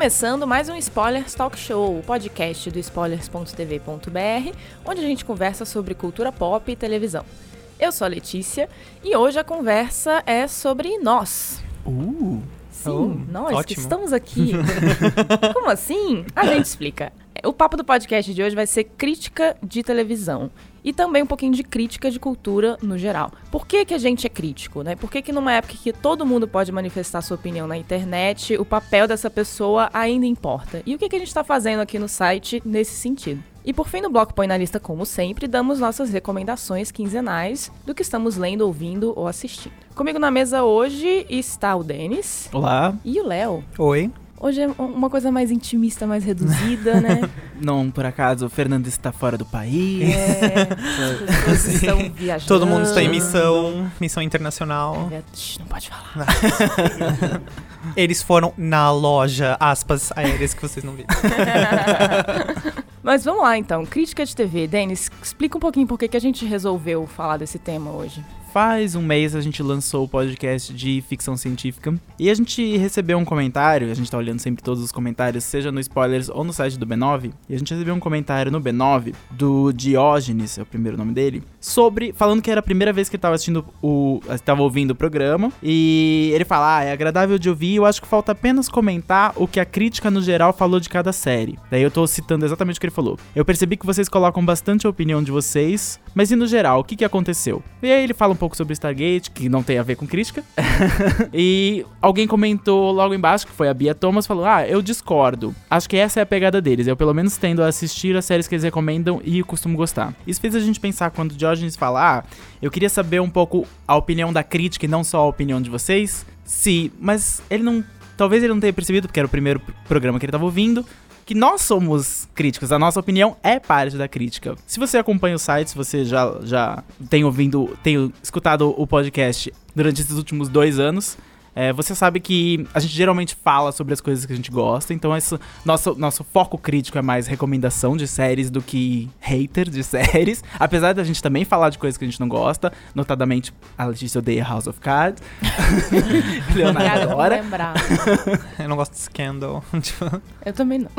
começando mais um Spoilers Talk Show, o podcast do spoilers.tv.br, onde a gente conversa sobre cultura pop e televisão. Eu sou a Letícia e hoje a conversa é sobre nós. Uh, Sim, Oh, nós que ótimo. estamos aqui. Como assim? A gente explica. O papo do podcast de hoje vai ser crítica de televisão. E também um pouquinho de crítica de cultura no geral. Por que, que a gente é crítico, né? Por que, que numa época que todo mundo pode manifestar sua opinião na internet, o papel dessa pessoa ainda importa? E o que, que a gente está fazendo aqui no site nesse sentido? E por fim, no bloco Põe na Lista, como sempre, damos nossas recomendações quinzenais do que estamos lendo, ouvindo ou assistindo. Comigo na mesa hoje está o Denis olá. e o Léo. Oi. Hoje é uma coisa mais intimista, mais reduzida, né? Não, por acaso, o Fernando está fora do país. É, as estão viajando. Todo mundo está em missão, missão internacional. É, shh, Não pode falar. Eles foram na loja, aspas, aéreas que vocês não viram. Mas vamos lá então, crítica de TV. Denis, explica um pouquinho por que que a gente resolveu falar desse tema hoje. Faz um mês a gente lançou o podcast de ficção científica e a gente recebeu um comentário, a gente tá olhando sempre todos os comentários, seja no Spoilers ou no site do B9, e a gente recebeu um comentário no B9 do Diógenes, é o primeiro nome dele, sobre, falando que era a primeira vez que ele tava assistindo o, tava ouvindo o programa, e ele fala, ah, é agradável de ouvir, eu acho que falta apenas comentar o que a crítica no geral falou de cada série. Daí eu tô citando exatamente o que ele falou. Eu percebi que vocês colocam bastante a opinião de vocês, mas e no geral, o que que aconteceu? E aí ele fala um pouco sobre Stargate, que não tem a ver com crítica. e alguém comentou logo embaixo, que foi a Bia Thomas, falou: Ah, eu discordo. Acho que essa é a pegada deles. Eu pelo menos tendo a assistir as séries que eles recomendam e costumo gostar. Isso fez a gente pensar quando o Diógenes fala: Ah, eu queria saber um pouco a opinião da crítica e não só a opinião de vocês. Se, mas ele não. Talvez ele não tenha percebido, porque era o primeiro pr- programa que ele tava ouvindo que nós somos críticos, a nossa opinião é parte da crítica. Se você acompanha o site, se você já, já tem ouvindo, tem escutado o podcast durante esses últimos dois anos, é, você sabe que a gente geralmente fala sobre as coisas que a gente gosta, então esse, nosso, nosso foco crítico é mais recomendação de séries do que hater de séries. Apesar da gente também falar de coisas que a gente não gosta, notadamente a Letícia odeia House of Cards. Leonardo adora. lembrar. Eu não gosto de Scandal. Tipo, Eu também não.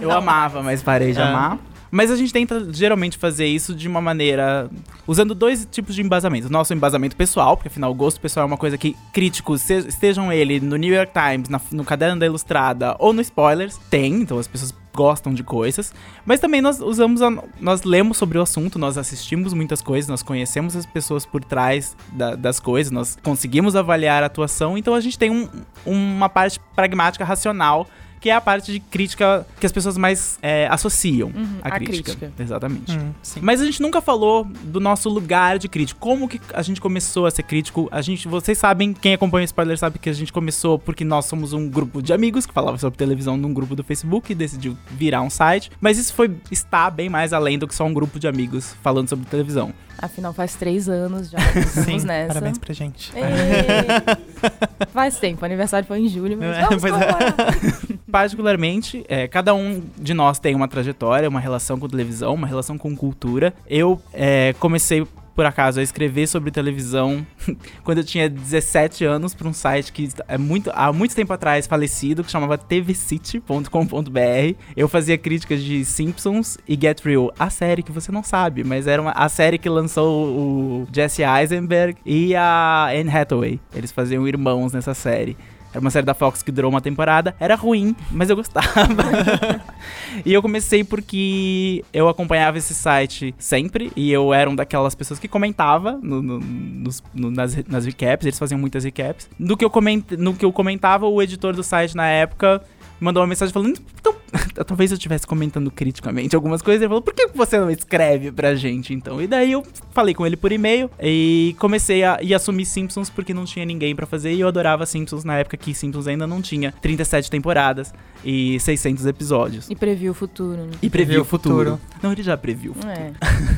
Eu amava, mas parei de É. amar. Mas a gente tenta geralmente fazer isso de uma maneira. usando dois tipos de embasamento. O nosso embasamento pessoal, porque afinal o gosto pessoal é uma coisa que críticos, estejam ele no New York Times, na- no Caderno da Ilustrada ou no Spoilers, tem, então as pessoas gostam de coisas. Mas também nós usamos. a- nós lemos sobre o assunto, nós assistimos muitas coisas, nós conhecemos as pessoas por trás da- das coisas, nós conseguimos avaliar a atuação, então a gente tem um- uma parte pragmática, racional que é a parte de crítica que as pessoas mais é, associam Uhum, à a crítica. crítica. Exatamente. hum, sim. Mas a gente nunca falou do nosso lugar de crítico. Como que a gente começou a ser crítico? A gente, vocês sabem, quem acompanha o spoiler sabe que a gente começou porque nós somos um grupo de amigos que falava sobre televisão num grupo do Facebook e decidiu virar um site. Mas isso foi está bem mais além do que só um grupo de amigos falando sobre televisão. Afinal, faz três anos já que Sim, nessa. parabéns pra gente. Ei. Faz tempo, o aniversário foi em julho, mas É, vamos pois é. Particularmente, é, cada um de nós tem uma trajetória, uma relação com televisão, uma relação com cultura. Eu é, comecei, por acaso, a escrever sobre televisão quando eu tinha 17 anos para um site que é muito, há muito tempo atrás falecido, que chamava tvcity.com.br. Eu fazia críticas de Simpsons e Get Real, a série que você não sabe, mas era uma, a série que lançou o Jesse Eisenberg e a Anne Hathaway. Eles faziam irmãos nessa série. Era uma série da Fox que durou uma temporada. Era ruim, mas eu gostava. e eu comecei porque eu acompanhava esse site sempre. E eu era uma daquelas pessoas que comentava no, no- nos- no- nas, nas recaps. Eles faziam muitas recaps. No que, eu coment, no que eu comentava, o editor do site na época mandou uma mensagem falando: Então, talvez eu estivesse comentando criticamente algumas coisas, ele falou, por que você não escreve pra gente, então? E daí eu falei com ele por e-mail e comecei a e assumir Simpsons porque não tinha ninguém pra fazer e eu adorava Simpsons na época que Simpsons ainda não tinha 37 temporadas e 600 episódios. E previu o futuro, né? E previu o futuro. Não, ele já previu. É.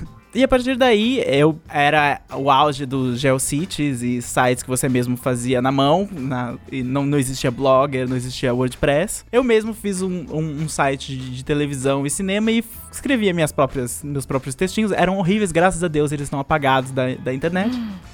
E a partir daí, eu era o auge dos GeoCities e sites que você mesmo fazia na mão, na- e não, não existia Blogger, não existia WordPress. Eu mesmo fiz um, um- um site de, de televisão e cinema e escrevia minhas próprias, meus próprios textinhos. Eram horríveis, graças a Deus eles estão apagados da, da internet.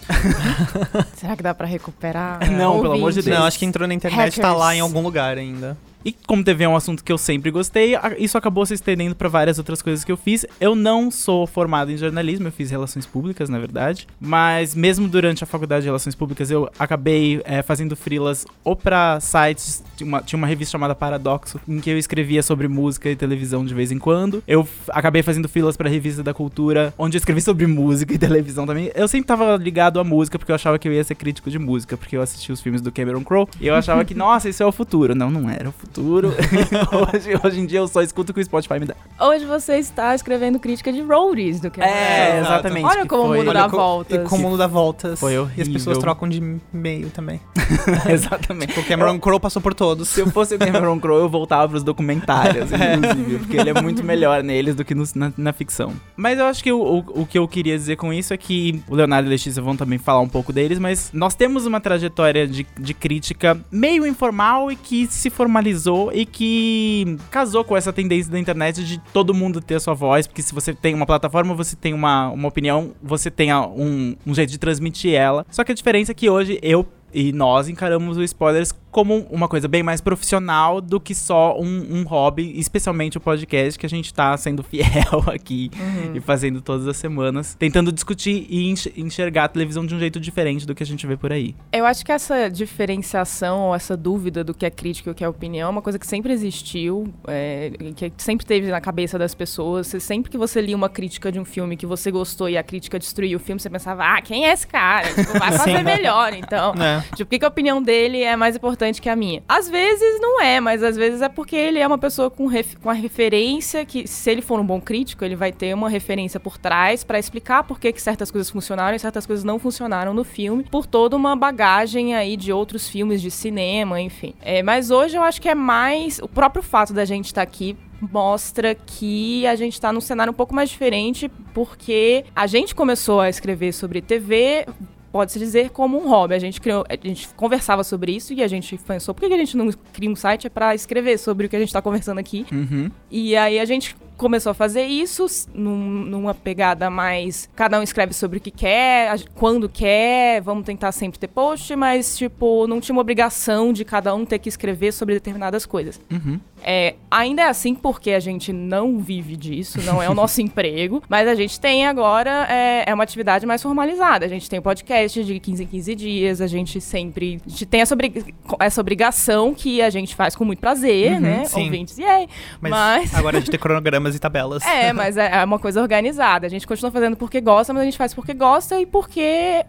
Será que dá pra recuperar? Não, pelo amor de Ouvintes? Deus. Não, acho que entrou na internet e tá lá em algum lugar ainda. E como TV é um assunto que eu sempre gostei, isso acabou se estendendo para várias outras coisas que eu fiz. Eu não sou formado em jornalismo, eu fiz relações públicas, na verdade. Mas mesmo durante a faculdade de relações públicas, eu acabei é, fazendo freelas ou pra sites. Tinha uma, tinha uma revista chamada Paradoxo, em que eu escrevia sobre música e televisão de vez em quando. Eu acabei fazendo freelas pra revista da cultura, onde eu escrevi sobre música e televisão também. Eu sempre tava ligado à música, porque eu achava que eu ia ser crítico de música, porque eu assisti os filmes do Cameron Crowe e eu achava que, nossa, isso é o futuro. Não, não era o futuro. hoje, hoje em dia eu só escuto o que o Spotify me dá. Hoje você está escrevendo crítica de roadies do que É, exato. exatamente. Olha como o mundo dá voltas. E como muda voltas. Foi E as horrível. pessoas trocam de e-mail também. Exatamente. O Cameron Crowe passou por todos. Se eu fosse o Cameron Crowe, eu voltava pros documentários, inclusive, porque ele é muito melhor neles do que no- na, na ficção. Mas eu acho que o, o, o que eu queria dizer com isso é que o Leonardo e a Letícia vão também falar um pouco deles, mas nós temos uma trajetória de, de crítica meio informal e que se formalizou e que casou com essa tendência da internet de todo mundo ter a sua voz, porque se você tem uma plataforma, você tem uma, uma opinião, você tem um, um jeito de transmitir ela. Só que a diferença é que hoje eu e nós encaramos o spoilers como uma coisa bem mais profissional do que só um, um hobby, especialmente o podcast, que a gente tá sendo fiel aqui Uhum. e fazendo todas as semanas, tentando discutir e enx- enxergar a televisão de um jeito diferente do que a gente vê por aí. Eu acho que essa diferenciação ou essa dúvida do que é crítica e o que é opinião é uma coisa que sempre existiu, é, que sempre teve na cabeça das pessoas. Sempre que você lia uma crítica de um filme que você gostou e a crítica destruiu o filme, você pensava, ah, quem é esse cara? Tipo, vai fazer melhor, então. É. Tipo, por que, que a opinião dele é mais importante que a minha? Às vezes não é, mas às vezes é porque ele é uma pessoa com, ref- com a referência que, se ele for um bom crítico, ele vai ter uma referência por trás pra explicar por que, que certas coisas funcionaram e certas coisas não funcionaram no filme, por toda uma bagagem aí de outros filmes de cinema, enfim. É, mas hoje eu acho que é mais o próprio fato da gente estar aqui mostra que a gente tá num cenário um pouco mais diferente, porque a gente começou a escrever sobre TV pode-se dizer como um hobby. A gente criou, a gente conversava sobre isso e a gente pensou, por que a gente não cria um site para escrever sobre o que a gente tá conversando aqui? Uhum. E aí a gente começou a fazer isso num- numa pegada mais. Cada um escreve sobre o que quer, quando quer, vamos tentar sempre ter post, mas, tipo, não tinha uma obrigação de cada um ter que escrever sobre determinadas coisas. Uhum. É, ainda é assim porque a gente não vive disso, não é o nosso emprego, mas a gente tem agora é, é uma atividade mais formalizada. A gente tem o podcast de 15 em 15 dias, a gente sempre a gente tem essa, obri- essa obrigação que a gente faz com muito prazer, Uhum, né? sim. Ouvintes, yay! Mas, Mas- agora a gente tem cronogramas e tabelas. É, mas é é uma coisa organizada. A gente continua fazendo porque gosta, mas a gente faz porque gosta e porque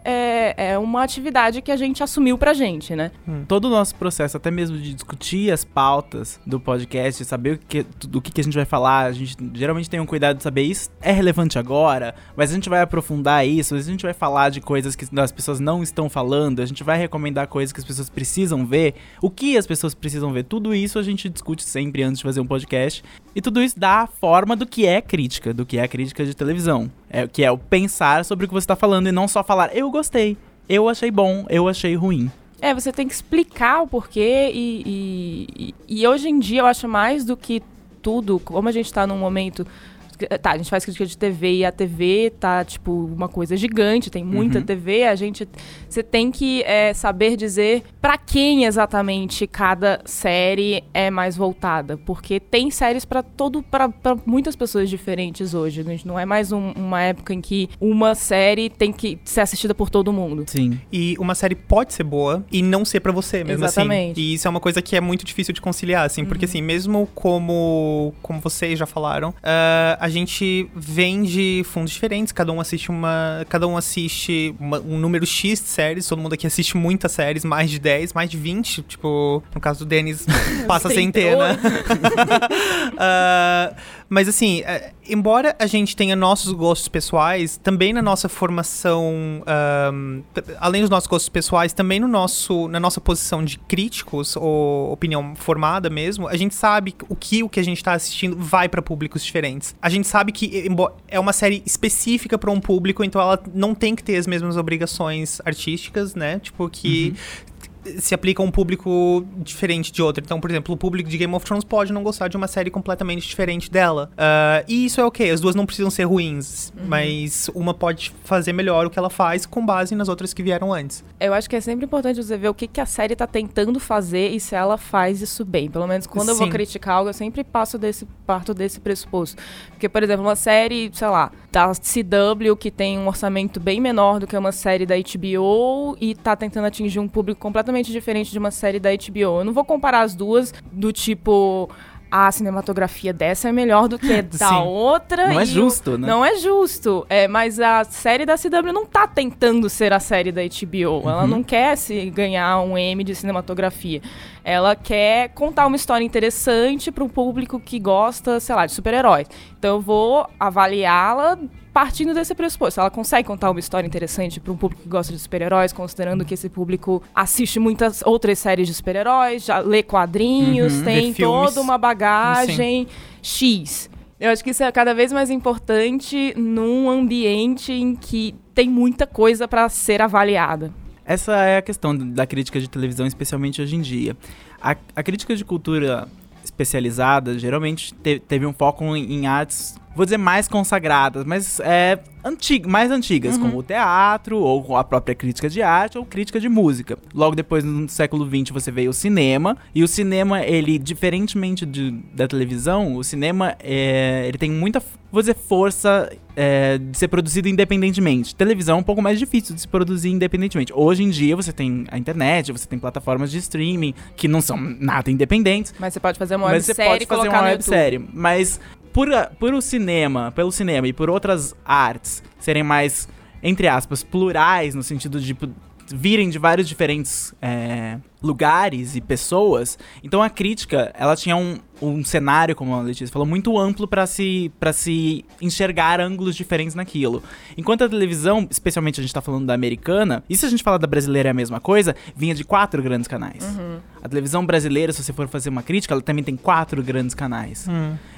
é, é uma atividade que a gente assumiu pra gente, né? Todo o nosso processo, até mesmo de discutir as pautas do podcast, saber o que, do que, que a gente vai falar, a gente geralmente tem um cuidado de saber isso. É relevante agora, mas a gente vai aprofundar isso, a gente vai falar de coisas que as pessoas não estão falando, a gente vai recomendar coisas que as pessoas precisam ver, o que as pessoas precisam ver, tudo isso a gente discute sempre antes de fazer um podcast, e tudo isso dá a forma do que é crítica, do que é crítica de televisão, é, que é o pensar sobre o que você está falando e não só falar, eu gostei, eu achei bom, eu achei ruim. É, você tem que explicar o porquê e, e, e- hoje em dia eu acho mais do que tudo, como a gente tá num momento. Tá, a gente faz crítica de TV e a TV tá, tipo, uma coisa gigante, tem muita Uhum. TV, a gente. Você tem que é, saber dizer pra quem exatamente cada série é mais voltada. Porque tem séries pra todo. para muitas pessoas diferentes hoje. né? Não é mais um- uma época em que uma série tem que ser assistida por todo mundo. Sim. E uma série pode ser boa e não ser pra você mesmo Exatamente. assim. E isso é uma coisa que é muito difícil de conciliar, assim, porque assim, mesmo como como vocês já falaram, ah, a gente vem de fundos diferentes, cada um assiste uma. Cada um assiste uma- um número X de séries, todo mundo aqui assiste muitas séries, mais de 10, mais de 20. Tipo, no caso do Denis, passa a centena. Ah, mas assim, é, embora a gente tenha nossos gostos pessoais, também na nossa formação, t- além dos nossos gostos pessoais, também no nosso, na nossa posição de críticos ou opinião formada mesmo, a gente sabe o que o que a gente está assistindo vai para públicos diferentes. A gente sabe que é uma série específica para um público, então ela não tem que ter as mesmas obrigações artísticas, né? Tipo que se aplica a um público diferente de outro. Então, por exemplo, o público de Game of Thrones pode não gostar de uma série completamente diferente dela. Ah, e isso é ok, as duas não precisam ser ruins, mas uma pode fazer melhor o que ela faz com base nas outras que vieram antes. Eu acho que é sempre importante você ver o que, que a série tá tentando fazer e se ela faz isso bem. Pelo menos quando eu vou Sim. criticar algo, eu sempre passo desse, parto desse pressuposto. Porque, por exemplo, uma série, sei lá, da CW, que tem um orçamento bem menor do que uma série da HBO e tá tentando atingir um público completamente diferente de uma série da HBO. Eu não vou comparar as duas do tipo. A cinematografia dessa é melhor do que da Sim. outra. Não é o- justo, né? Não é justo. É, mas a série da CW não tá tentando ser a série da HBO. Ela não quer se ganhar um M de cinematografia. Ela quer contar uma história interessante para um público que gosta, sei lá, de super-heróis. Então eu vou avaliá-la partindo desse pressuposto. Ela consegue contar uma história interessante para um público que gosta de super-heróis, considerando que esse público assiste muitas outras séries de super-heróis, já lê quadrinhos, Uhum, tem toda uma bagagem X. Eu acho que isso é cada vez mais importante num ambiente em que tem muita coisa para ser avaliada. Essa é a questão da crítica de televisão, especialmente hoje em dia. A, a crítica de cultura especializada geralmente te- teve um foco em, em artes, vou dizer mais consagradas, mas é antig mais antigas, como o teatro, ou a própria crítica de arte, ou crítica de música. Logo depois, no século XX, você veio o cinema, e o cinema, ele, diferentemente de- da televisão, o cinema, é, ele tem muita, vou dizer, força é, de ser produzido independentemente. Televisão é um pouco mais difícil de se produzir independentemente. Hoje em dia, você tem a internet, você tem plataformas de streaming, que não são nada independentes, Mas você pode fazer uma websérie pode e fazer colocar uma websérie. Mas por, por o cinema, pelo cinema e por outras artes serem mais, entre aspas, plurais, no sentido de tipo, virem de vários diferentes é, lugares e pessoas, então a crítica, ela tinha um, um cenário, como a Letícia falou, muito amplo para se, pra se enxergar ângulos diferentes naquilo. Enquanto a televisão, especialmente a gente tá falando da americana, e se a gente falar da brasileira é a mesma coisa, vinha de quatro grandes canais. A televisão brasileira, se você for fazer uma crítica, ela também tem quatro grandes canais.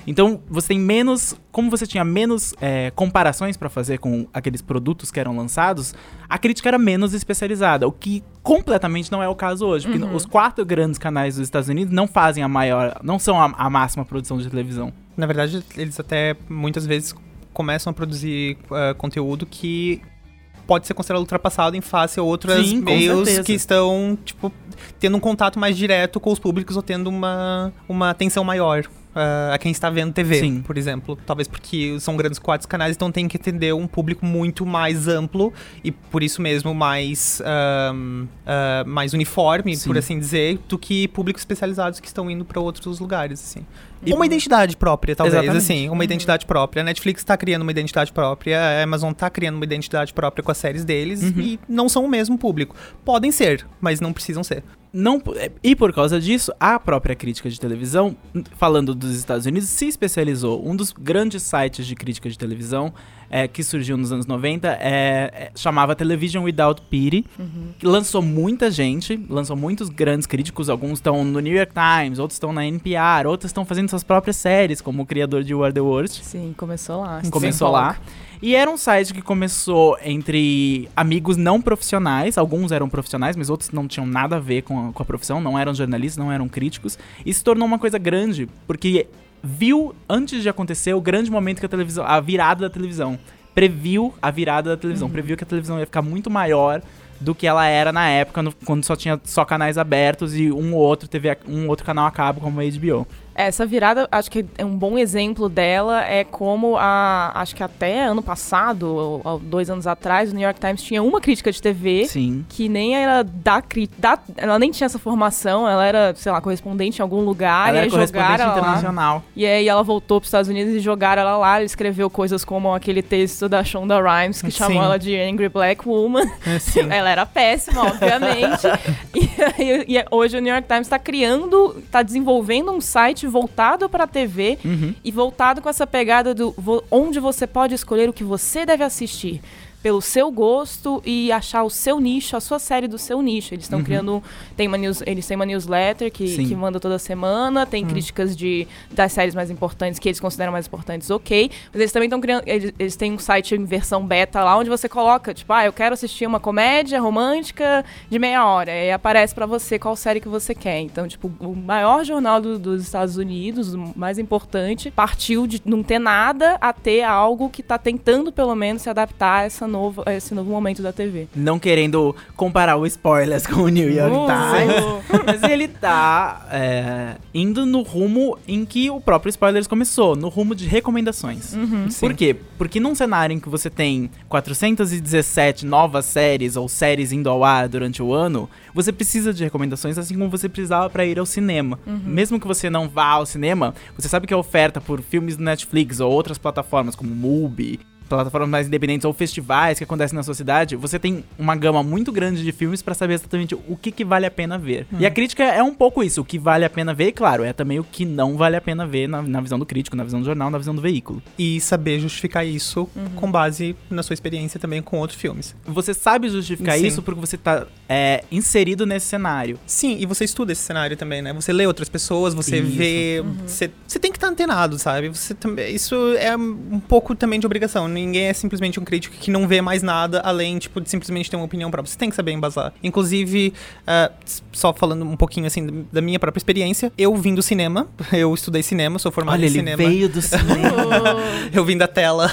Então, você tem menos. Como você tinha menos é, comparações pra fazer com aqueles produtos que eram lançados, a crítica era menos especializada, o que completamente não é o caso hoje. Porque os quatro grandes canais dos Estados Unidos não fazem a maior. não são a, a máxima produção de televisão. Na verdade, eles até muitas vezes começam a produzir ah, conteúdo que pode ser considerado ultrapassado em face a outros meios certeza. que estão, tipo, tendo um contato mais direto com os públicos ou tendo uma, uma atenção maior. Ah, a quem está vendo TV, Sim. por exemplo. Talvez porque são grandes quatro canais, então tem que atender um público muito mais amplo e por isso mesmo mais, ah, mais uniforme, Sim. por assim dizer, do que públicos especializados que estão indo para outros lugares, assim. uma identidade própria, talvez, Exatamente. assim, uma identidade própria. A Netflix tá criando uma identidade própria, a Amazon tá criando uma identidade própria com as séries deles Uhum. e não são o mesmo público. Podem ser, mas não precisam ser. Não, e por causa disso, a própria crítica de televisão, falando dos Estados Unidos, se especializou. Um dos grandes sites de crítica de televisão é, que surgiu nos anos 90 é, é- chamava Television Without Pity, que lançou muita gente, lançou muitos grandes críticos. Alguns estão no New York Times, outros estão na NPR, outros estão fazendo suas próprias séries, como o criador de Are the Worst. Sim, começou lá. Começou lá. E era um site que começou entre amigos não profissionais. Alguns eram profissionais, mas outros não tinham nada a ver com a, com a profissão. Não eram jornalistas, não eram críticos. E se tornou uma coisa grande, porque viu, antes de acontecer, o grande momento que a televisão... A virada da televisão. Previu a virada da televisão. Previu que a televisão ia ficar muito maior do que ela era na época, no- quando só tinha só canais abertos e um ou outro TV, um outro canal a cabo como a HBO. Essa virada, acho que é um bom exemplo dela é como a, acho que até ano passado, ou, dois anos atrás, o New York Times tinha uma crítica de TV Sim. que nem era da crítica, ela nem tinha essa formação, ela era, sei lá, correspondente em algum lugar, ela e era correspondente jogaram ela lá. internacional. E aí ela voltou para os Estados Unidos e jogaram ela lá. Ela escreveu coisas como aquele texto da Shonda Rhimes que Sim. chamou ela de Angry Black Woman. Assim, Ela era péssima, obviamente. e, aí- e hoje o New York Times está criando, está desenvolvendo um site voltado para a TV Uhum. e voltado com essa pegada do onde você pode escolher o que você deve assistir pelo seu gosto e achar o seu nicho, a sua série do seu nicho. Eles estão Uhum. criando, tem uma news, eles têm uma newsletter que, Sim. que manda toda semana, tem críticas de das séries mais importantes que eles consideram mais importantes, ok. Mas eles também estão criando, eles, eles têm um site em versão beta lá onde você coloca, tipo, ah, eu quero assistir uma comédia romântica de meia hora. E aparece pra você qual série que você quer. Então, tipo, o maior jornal do- dos Estados Unidos, o mais importante, partiu de não ter nada a ter algo que tá tentando, pelo menos, se adaptar a, essa novo, esse novo momento da TV. Não querendo comparar o spoilers com o New York Uh, Times. Mas ele tá é, indo no rumo em que o próprio Spoilers começou, no rumo de recomendações. Uhum. Por quê? Porque num cenário em que você tem 417 novas séries ou séries indo ao ar durante o ano, você precisa de recomendações assim como você precisava pra ir ao cinema. Mesmo que você não vá ao cinema, você sabe que a oferta por filmes do Netflix ou outras plataformas como Mubi, plataformas mais independentes ou festivais que acontecem na sua cidade, você tem uma gama muito grande de filmes pra saber exatamente o que, que vale a pena ver. E a crítica é um pouco isso, o que vale a pena ver, e claro, é também o que não vale a pena ver na, na visão do crítico, na visão do jornal, na visão do veículo. e saber justificar isso com base na sua experiência também com outros filmes. Você sabe justificar Sim. isso porque você tá é, inserido nesse cenário. Sim, e você estuda esse cenário também, né? Você lê outras pessoas, você Isso. vê. Você, você tem que estar antenado, sabe? Você também. Isso é um pouco também de obrigação. Ninguém é simplesmente um crítico que não vê mais nada além, tipo, de simplesmente ter uma opinião própria. Você tem que saber embasar. Inclusive, s- só falando um pouquinho assim da minha própria experiência, eu vim do cinema, eu estudei cinema, sou formado Olha, em ele cinema. veio do cinema. Eu vim da tela.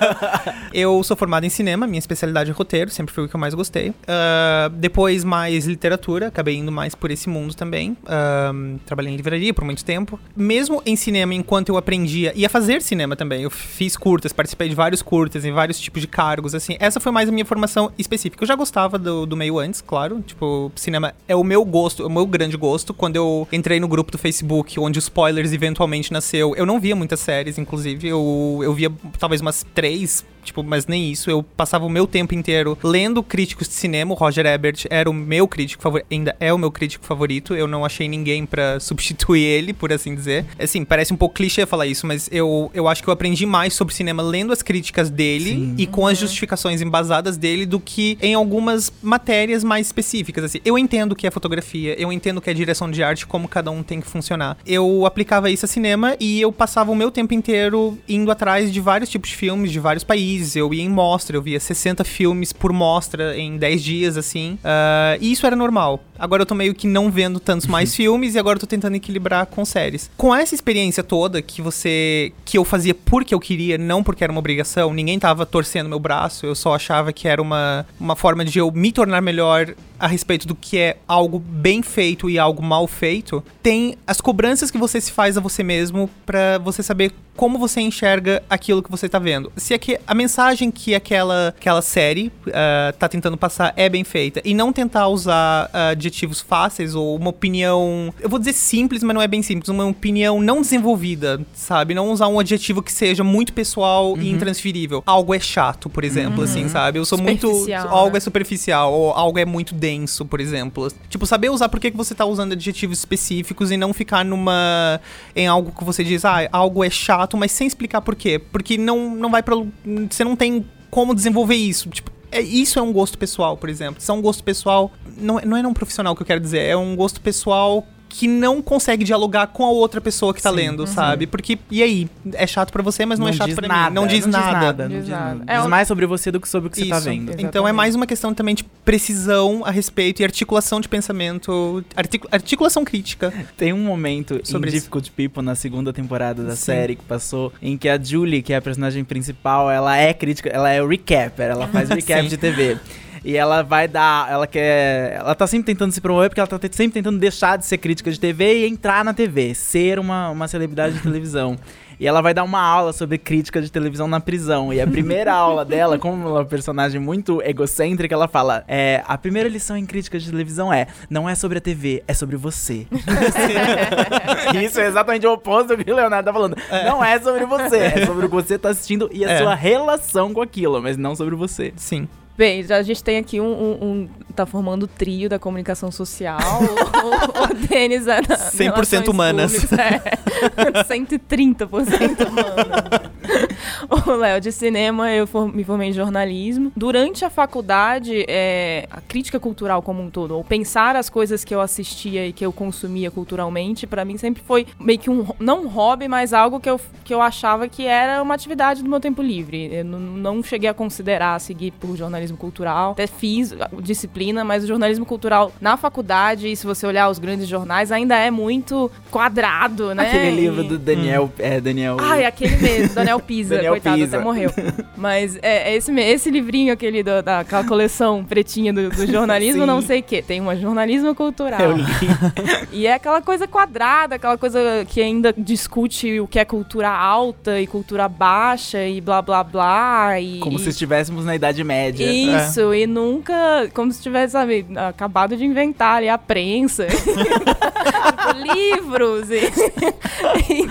eu sou formado em cinema, minha especialidade é roteiro, sempre foi o que eu mais gostei. Ah, depois, mais literatura, acabei indo mais por esse mundo também. Ah, trabalhei em livraria por muito tempo. Mesmo em cinema, enquanto eu aprendia, e a fazer cinema também, eu fiz curtas, participei de vários curtas, em vários tipos de cargos, assim. Essa foi mais a minha formação específica. Eu já gostava do, do meio antes, claro. Tipo, cinema é o meu gosto, é o meu grande gosto. Quando eu entrei no grupo do Facebook, onde o Spoilers eventualmente nasceu, eu não via muitas séries, inclusive. Eu, eu via talvez umas três, tipo, mas nem isso. Eu passava o meu tempo inteiro lendo críticos de cinema. O Roger Ebert era o meu crítico favorito, ainda é o meu crítico favorito. Eu não achei ninguém pra substituir ele, por assim dizer. Assim, parece um pouco clichê falar isso, mas eu, eu acho que eu aprendi mais sobre cinema lendo as críticas dele Sim. e com as justificações embasadas dele do que em algumas matérias mais específicas. Assim, eu entendo o que é fotografia, eu entendo o que é direção de arte, como cada um tem que funcionar. Eu aplicava isso a cinema e eu passava o meu tempo inteiro indo atrás de vários tipos de filmes de vários países. Eu ia em mostra, eu via 60 filmes por mostra em 10 dias, assim. Ah, e isso era normal. Agora eu tô meio que não vendo tantos mais filmes e agora eu tô tentando equilibrar com séries. Com essa experiência toda que você. que eu fazia porque eu queria, não porque era uma obrigação, ninguém tava torcendo meu braço, eu só achava que era uma, uma forma de eu me tornar melhor a respeito do que é algo bem feito e algo mal feito, tem as cobranças que você se faz a você mesmo pra você saber como você enxerga aquilo que você tá vendo. Se é que a mensagem que aquela, aquela série ah, tá tentando passar é bem feita e não tentar usar ah, adjetivos fáceis ou uma opinião, eu vou dizer simples, mas não é bem simples, uma opinião não desenvolvida, sabe? Não usar um adjetivo que seja muito pessoal e intransferível. Algo é chato, por exemplo, assim, sabe? Eu sou muito algo né? é superficial ou algo é muito denso, por exemplo. Tipo, saber usar por que você tá usando adjetivos específicos e não ficar numa em algo que você diz, ah, algo é chato, mas sem explicar por quê. Porque não não vai para você não tem como desenvolver isso, tipo é, isso é um gosto pessoal, por exemplo. Isso é um gosto pessoal. Não, é- não é não profissional que eu quero dizer, é um gosto pessoal que não consegue dialogar com a outra pessoa que tá Sim. lendo, sabe? Porque, e aí? É chato pra você, mas não, é chato diz pra nada, mim. Não diz nada. Não Diz diz nada. nada. É Diz um- mais sobre você do que sobre o que você tá Isso. vendo. Exatamente. Então é mais uma questão também de precisão a respeito e articulação de pensamento, articu- articulação crítica. Tem um momento Sobre em isso. Difficult People, na segunda temporada da Sim. série que passou, em que a Julie, que é a personagem principal, ela é crítica, ela é o recapper, ela faz recap de TV. E ela vai dar. Ela quer. Ela tá sempre tentando se promover porque ela tá sempre tentando deixar de ser crítica de TV e entrar na TV, ser uma, uma celebridade de televisão. E ela vai dar uma aula sobre crítica de televisão na prisão. E a primeira aula dela, como ela é uma personagem muito egocêntrica, ela fala: é, a primeira lição em crítica de televisão é: não é sobre a TV, é sobre você. Isso é exatamente o oposto do que o Leonardo tá falando. Não é sobre você, é sobre o que você tá assistindo e a É. sua relação com aquilo, mas não sobre você. Sim. Bem, já a gente tem aqui um, um- um- tá formando o trio da comunicação social. o, o, o Denis é na, 100% relações humanas. públicas, É, 130% humano. o Léo de cinema, eu for- me formei em jornalismo. Durante a faculdade, é, a crítica cultural como um todo, ou pensar as coisas que eu assistia e que eu consumia culturalmente, pra mim sempre foi meio que um, não um hobby, mas algo que eu, que eu achava que era uma atividade do meu tempo livre. Eu não, não cheguei a considerar seguir por jornalismo cultural. Até fiz disciplina, mas o jornalismo cultural na faculdade, se você olhar os grandes jornais, ainda é muito quadrado, né? Aquele livro do Daniel. É, Daniel. Ai, aquele mesmo, Daniel Pisa, Daniel coitado, Pisa. até morreu. Mas é, é esse, esse livrinho, aquele do- daquela coleção pretinha do, do jornalismo, Sim. não sei o quê. Tem uma jornalismo cultural. Eu li. E é aquela coisa quadrada, aquela coisa que ainda discute o que é cultura alta e cultura baixa e blá blá blá. E, Como e- se estivéssemos na Idade Média. Isso, e nunca, como se tivesse, sabe, acabado de inventar ali a prensa. tipo, livros. E,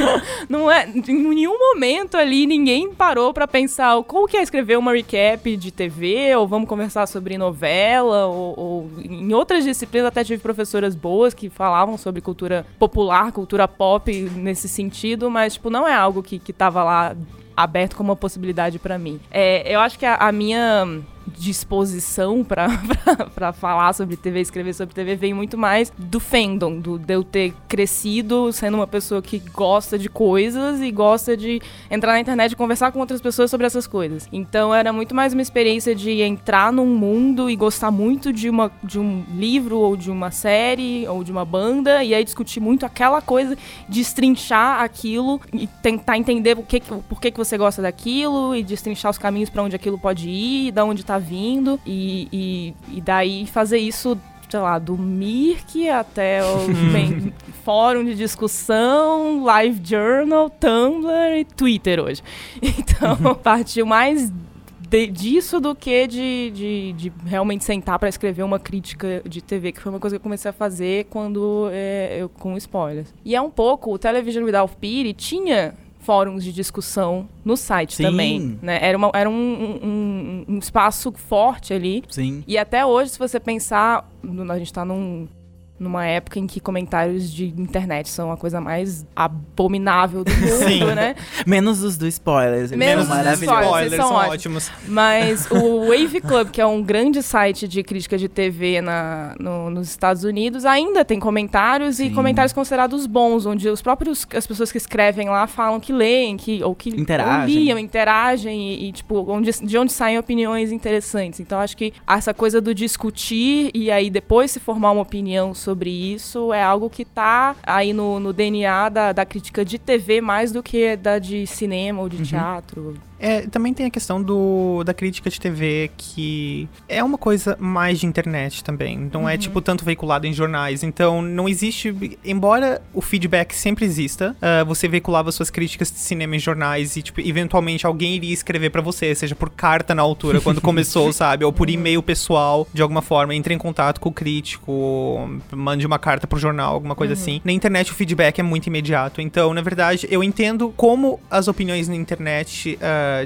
não é, em nenhum momento ali ninguém parou pra pensar como que é escrever uma recap de TV, ou vamos conversar sobre novela, ou, ou em outras disciplinas até tive professoras boas que falavam sobre cultura popular, cultura pop nesse sentido, mas, tipo, não é algo que, que tava lá aberto como uma possibilidade pra mim. É, eu acho que a, a minha disposição pra falar sobre TV, escrever sobre TV, vem muito mais do fandom, do, de eu ter crescido sendo uma pessoa que gosta de coisas e gosta de entrar na internet e conversar com outras pessoas sobre essas coisas. Então era muito mais uma experiência de entrar num mundo e gostar muito de, uma, de um livro ou de uma série ou de uma banda e aí discutir muito aquela coisa, destrinchar aquilo e tentar entender o que, por que, que você gosta daquilo e destrinchar os caminhos pra onde aquilo pode ir, da onde tá vindo e, e, e daí fazer isso sei lá, do Mirk até o bem, fórum de discussão, live journal, Tumblr e Twitter hoje. Então, partiu mais de- disso do que de, de, de realmente sentar pra escrever uma crítica de TV, que foi uma coisa que eu comecei a fazer quando é, eu com spoilers. E é um pouco, o Television Without Pity tinha fóruns de discussão no site Sim. também, né? Era, uma, era um, um- um- espaço forte ali. Sim. E até hoje, se você pensar, a gente tá num, numa época em que comentários de internet são a coisa mais abominável do mundo, Sim. né? Menos os do spoilers. Menos são os spoilers, são são ótimos. ótimos. Mas o Wave Club, que é um grande site de crítica de TV na, no- nos Estados Unidos, ainda tem comentários e Sim. comentários considerados bons, onde os próprios as pessoas que escrevem lá falam que leem, que ou que Interagem. ou liam, interagem e, e, tipo onde, de onde saem opiniões interessantes. Então acho que essa coisa do discutir e aí depois se formar uma opinião sobre isso é algo que tá aí no, no DNA da, da crítica de TV mais do que da de cinema ou de teatro. É, também tem a questão do, da crítica de TV, que é uma coisa mais de internet também. Não é, tipo, tanto veiculado em jornais. Então, não existe. Embora o feedback sempre exista, ah, você veiculava suas críticas de cinema em jornais e, tipo, eventualmente alguém iria escrever pra você, seja por carta na altura, quando começou, sabe? Ou por e-mail pessoal, de alguma forma. Entre em contato com o crítico, mande uma carta pro jornal, alguma coisa assim. Na internet, o feedback é muito imediato. Então, na verdade, eu entendo como as opiniões na internet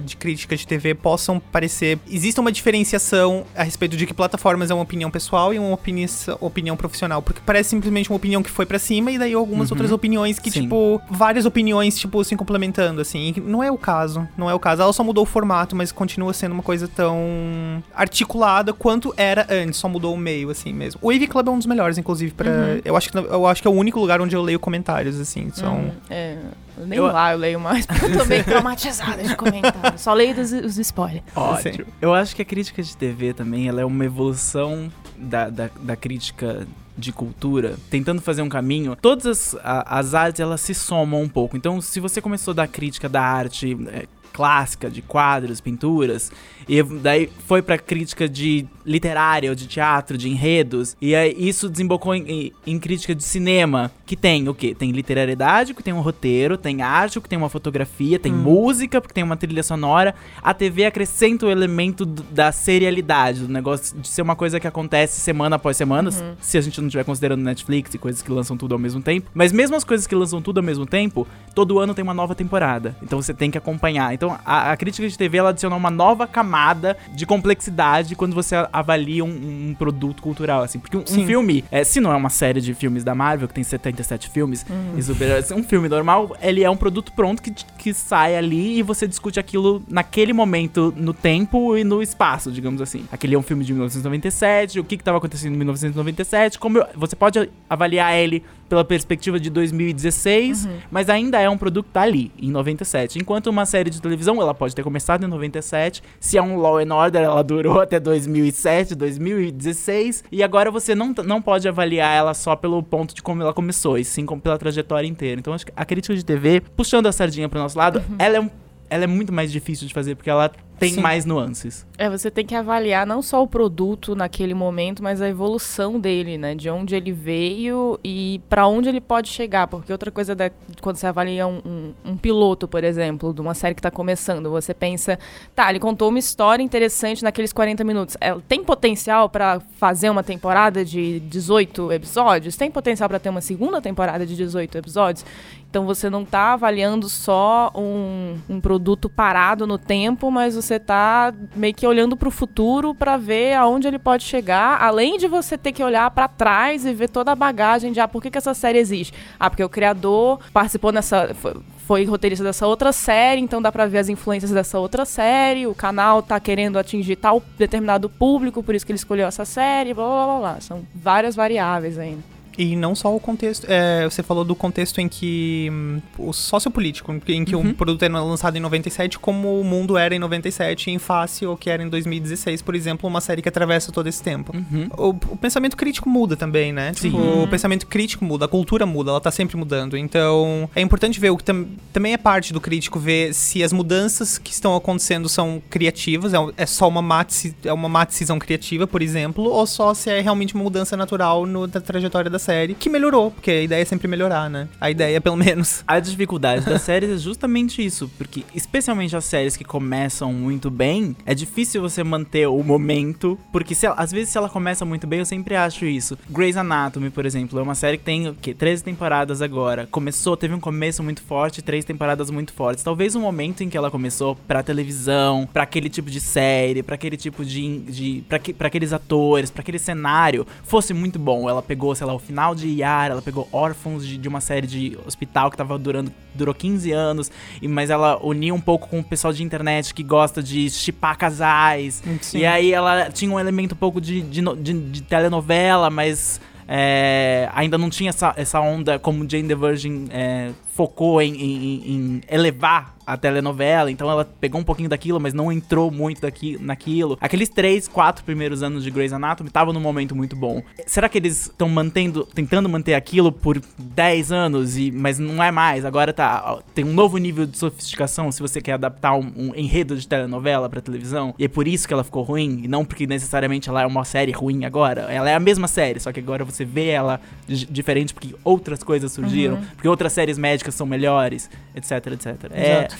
de crítica de TV possam parecer. Existe uma diferenciação a respeito de que plataformas é uma opinião pessoal e uma opini opinião profissional. Porque parece simplesmente uma opinião que foi pra cima e daí algumas outras opiniões que, Sim. tipo, várias opiniões, tipo, se complementando, assim. E não é o caso. Não é o caso. Ela só mudou o formato, mas continua sendo uma coisa tão articulada quanto era antes. Só mudou o meio, assim mesmo. O Wave Club é um dos melhores, inclusive, pra. Eu, acho que, eu acho que é o único lugar onde eu leio comentários, assim. São. Hum, é, eu nem Eu- lá eu leio mais, porque eu tô meio traumatizada de comentários. Só leio dos, os spoilers. Ótimo. Eu acho que a crítica de TV também ela é uma evolução da, da, da crítica de cultura, tentando fazer um caminho. Todas as, a- as artes elas se somam um pouco. Então, se você começou da crítica da arte, é, clássica, de quadros, pinturas, e daí foi pra crítica de literária, ou de teatro, de enredos, e aí isso desembocou em, em, crítica de cinema, que tem o quê? Tem literariedade, que tem um roteiro, tem arte, que tem uma fotografia, tem música, porque tem uma trilha sonora. A TV acrescenta o elemento do- da serialidade, do negócio de ser uma coisa que acontece semana após semana, se a gente não estiver considerando Netflix e coisas que lançam tudo ao mesmo tempo. Mas mesmo as coisas que lançam tudo ao mesmo tempo, todo ano tem uma nova temporada. Então você tem que acompanhar. Então a, a crítica de TV ela adiciona uma nova camada de complexidade quando você avalia um, um produto cultural, assim. Porque um, um filme, é, se não é uma série de filmes da Marvel, que tem 77 filmes, super-heróis, um filme normal, ele é um produto pronto que, que sai ali e você discute aquilo naquele momento, no tempo e no espaço, digamos assim. Aquele é um filme de 1997, o que estava acontecendo em 1997, como eu- você pode avaliar ele pela perspectiva de 2016, mas ainda é um produto que tá ali, em 97. Enquanto uma série de televisão, ela pode ter começado em 97, se é um Law and Order, ela durou até 2007, 2016, e agora você não, não pode avaliar ela só pelo ponto de como ela começou, e sim pela trajetória inteira. Então acho que a crítica de TV, puxando a sardinha pro nosso lado, ela é um ela é muito mais difícil de fazer porque ela tem Sim. mais nuances. É, você tem que avaliar não só o produto naquele momento, mas a evolução dele, né? De onde ele veio e pra onde ele pode chegar. Porque outra coisa da, quando você avalia um, um- um piloto, por exemplo, de uma série que tá começando, você pensa, tá, ele contou uma história interessante naqueles 40 minutos. Ela tem potencial pra fazer uma temporada de 18 episódios? Tem potencial pra ter uma segunda temporada de 18 episódios? Então você não tá avaliando só um, um produto parado no tempo, mas você tá meio que olhando pro futuro pra ver aonde ele pode chegar, além de você ter que olhar pra trás e ver toda a bagagem de ah, por que, que essa série existe? Ah, porque o criador participou nessa. Foi, foi roteirista dessa outra série, então dá pra ver as influências dessa outra série. O canal tá querendo atingir tal determinado público, por isso que ele escolheu essa série, blá blá blá blá. São várias variáveis ainda. E não só o contexto. é, você falou do contexto em que. hum, o sociopolítico, em que um produto era lançado em 97, como o mundo era em 97, em face ao que era em 2016, por exemplo, uma série que atravessa todo esse tempo. Uhum. O, o pensamento crítico muda também, né? Tipo, o pensamento crítico muda, a cultura muda, ela tá sempre mudando. Então, é importante ver o que tam- também é parte do crítico ver se as mudanças que estão acontecendo são criativas, é, é só uma má, é uma má criativa, por exemplo, ou só se é realmente uma mudança natural no, da trajetória da série, que melhorou, porque a ideia é sempre melhorar, né? A ideia, pelo menos. A dificuldade das séries é justamente isso, porque especialmente as séries que começam muito bem, é difícil você manter o momento, porque se ela- às vezes se ela começa muito bem, eu sempre acho isso. Grey's Anatomy, por exemplo, é uma série que tem o quê? 13 temporadas agora. Começou, teve um começo muito forte, três temporadas muito fortes. Talvez o momento em que ela começou pra televisão, pra aquele tipo de série, pra aquele tipo de, de para pra aqueles atores, pra aquele cenário, fosse muito bom. Ela pegou, sei lá, o final de Yara, ela pegou órfãos de, de uma série de hospital que tava durando durou 15 anos, e, mas ela uniu um pouco com o pessoal de internet que gosta de chipar casais. Sim. E aí ela tinha um elemento um pouco de, de, de- de telenovela, mas é, ainda não tinha essa, essa onda como Jane the Virgin é, focou em, em- em elevar a telenovela, então ela pegou um pouquinho daquilo, mas não entrou muito daqui, naquilo. Aqueles três, quatro primeiros anos de Grey's Anatomy estavam num momento muito bom. Será que eles estão mantendo, tentando manter aquilo por 10 anos, e, mas não é mais? Agora tá, tem um novo nível de sofisticação se você quer adaptar um, um enredo de telenovela pra televisão, e é por isso que ela ficou ruim, e não porque necessariamente ela é uma série ruim agora. Ela é a mesma série, só que agora você vê ela di- diferente porque outras coisas surgiram, porque outras séries médicas são melhores, etc, etc. É, Exato.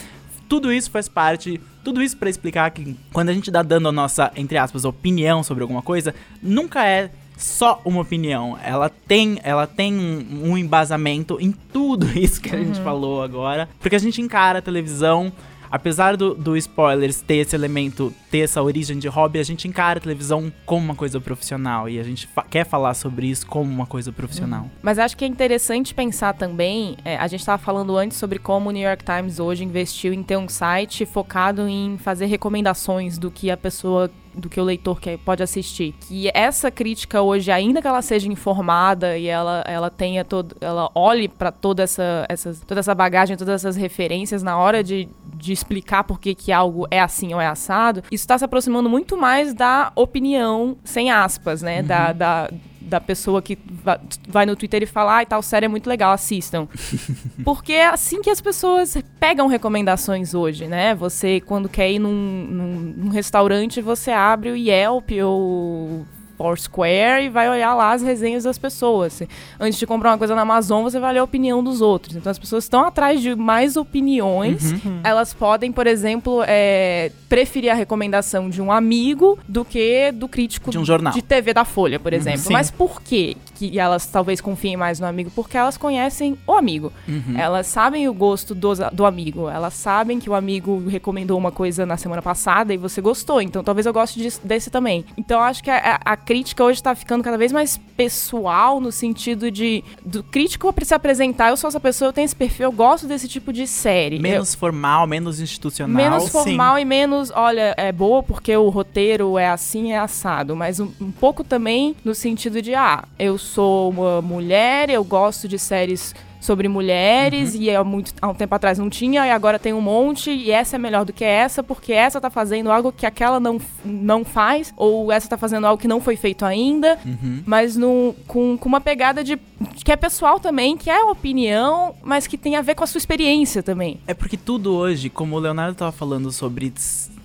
Tudo isso faz parte, tudo isso pra explicar que quando a gente tá dando a nossa, entre aspas, opinião sobre alguma coisa, nunca é só uma opinião. Ela tem, ela tem um, um embasamento em tudo isso que a gente falou agora, porque a gente encara a televisão Apesar do, do spoilers ter esse elemento, ter essa origem de hobby, a gente encara a televisão como uma coisa profissional. E a gente fa- quer falar sobre isso como uma coisa profissional. Mas acho que é interessante pensar também. é, a gente estava falando antes sobre como o New York Times hoje investiu em ter um site focado em fazer recomendações do que a pessoa. Do que o leitor quer, pode assistir. Que essa crítica hoje, ainda que ela seja informada e ela, ela tenha todo. Ela olhe para toda essa, essas, toda essa bagagem, todas essas referências na hora de, de explicar por que, que algo é assim ou é assado, isso está se aproximando muito mais da opinião sem aspas, né? Da, da, da pessoa que va- vai no Twitter e fala, ai, tal série é muito legal, assistam. Porque é assim que as pessoas pegam recomendações hoje, né? Você, quando quer ir num, num, num restaurante, você abre o Yelp ou Foursquare e vai olhar lá as resenhas das pessoas. Se- Antes de comprar uma coisa na Amazon, você vai ler a opinião dos outros. Então as pessoas estão atrás de mais opiniões. Elas podem, por exemplo, é, preferir a recomendação de um amigo do que do crítico De um jornal. de TV da Folha, por exemplo. sim. Mas por quê que elas talvez confiem mais no amigo? Porque elas conhecem o amigo. Uhum. Elas sabem o gosto dos- do amigo. Elas sabem que o amigo recomendou uma coisa na semana passada e você gostou. Então talvez eu goste disso- desse também. Então eu acho que a, a- a crítica hoje tá ficando cada vez mais pessoal no sentido de do crítico se apresentar. Eu sou essa pessoa, eu tenho esse perfil, eu gosto desse tipo de série. Eu- Menos formal, menos institucional. Menos sim. formal e menos, olha, é boa porque o roteiro é assim, é assado. Mas um, um pouco também no sentido de, ah, eu sou uma mulher, eu gosto de séries sobre mulheres e há, muito, há um tempo atrás não tinha e agora tem um monte e essa é melhor do que essa porque essa tá fazendo algo que aquela não, não faz ou essa tá fazendo algo que não foi feito ainda Uhum. mas no, com, com uma pegada de que é pessoal também, que é opinião, mas que tem a ver com a sua experiência também. É porque tudo hoje, como o Leonardo tava falando sobre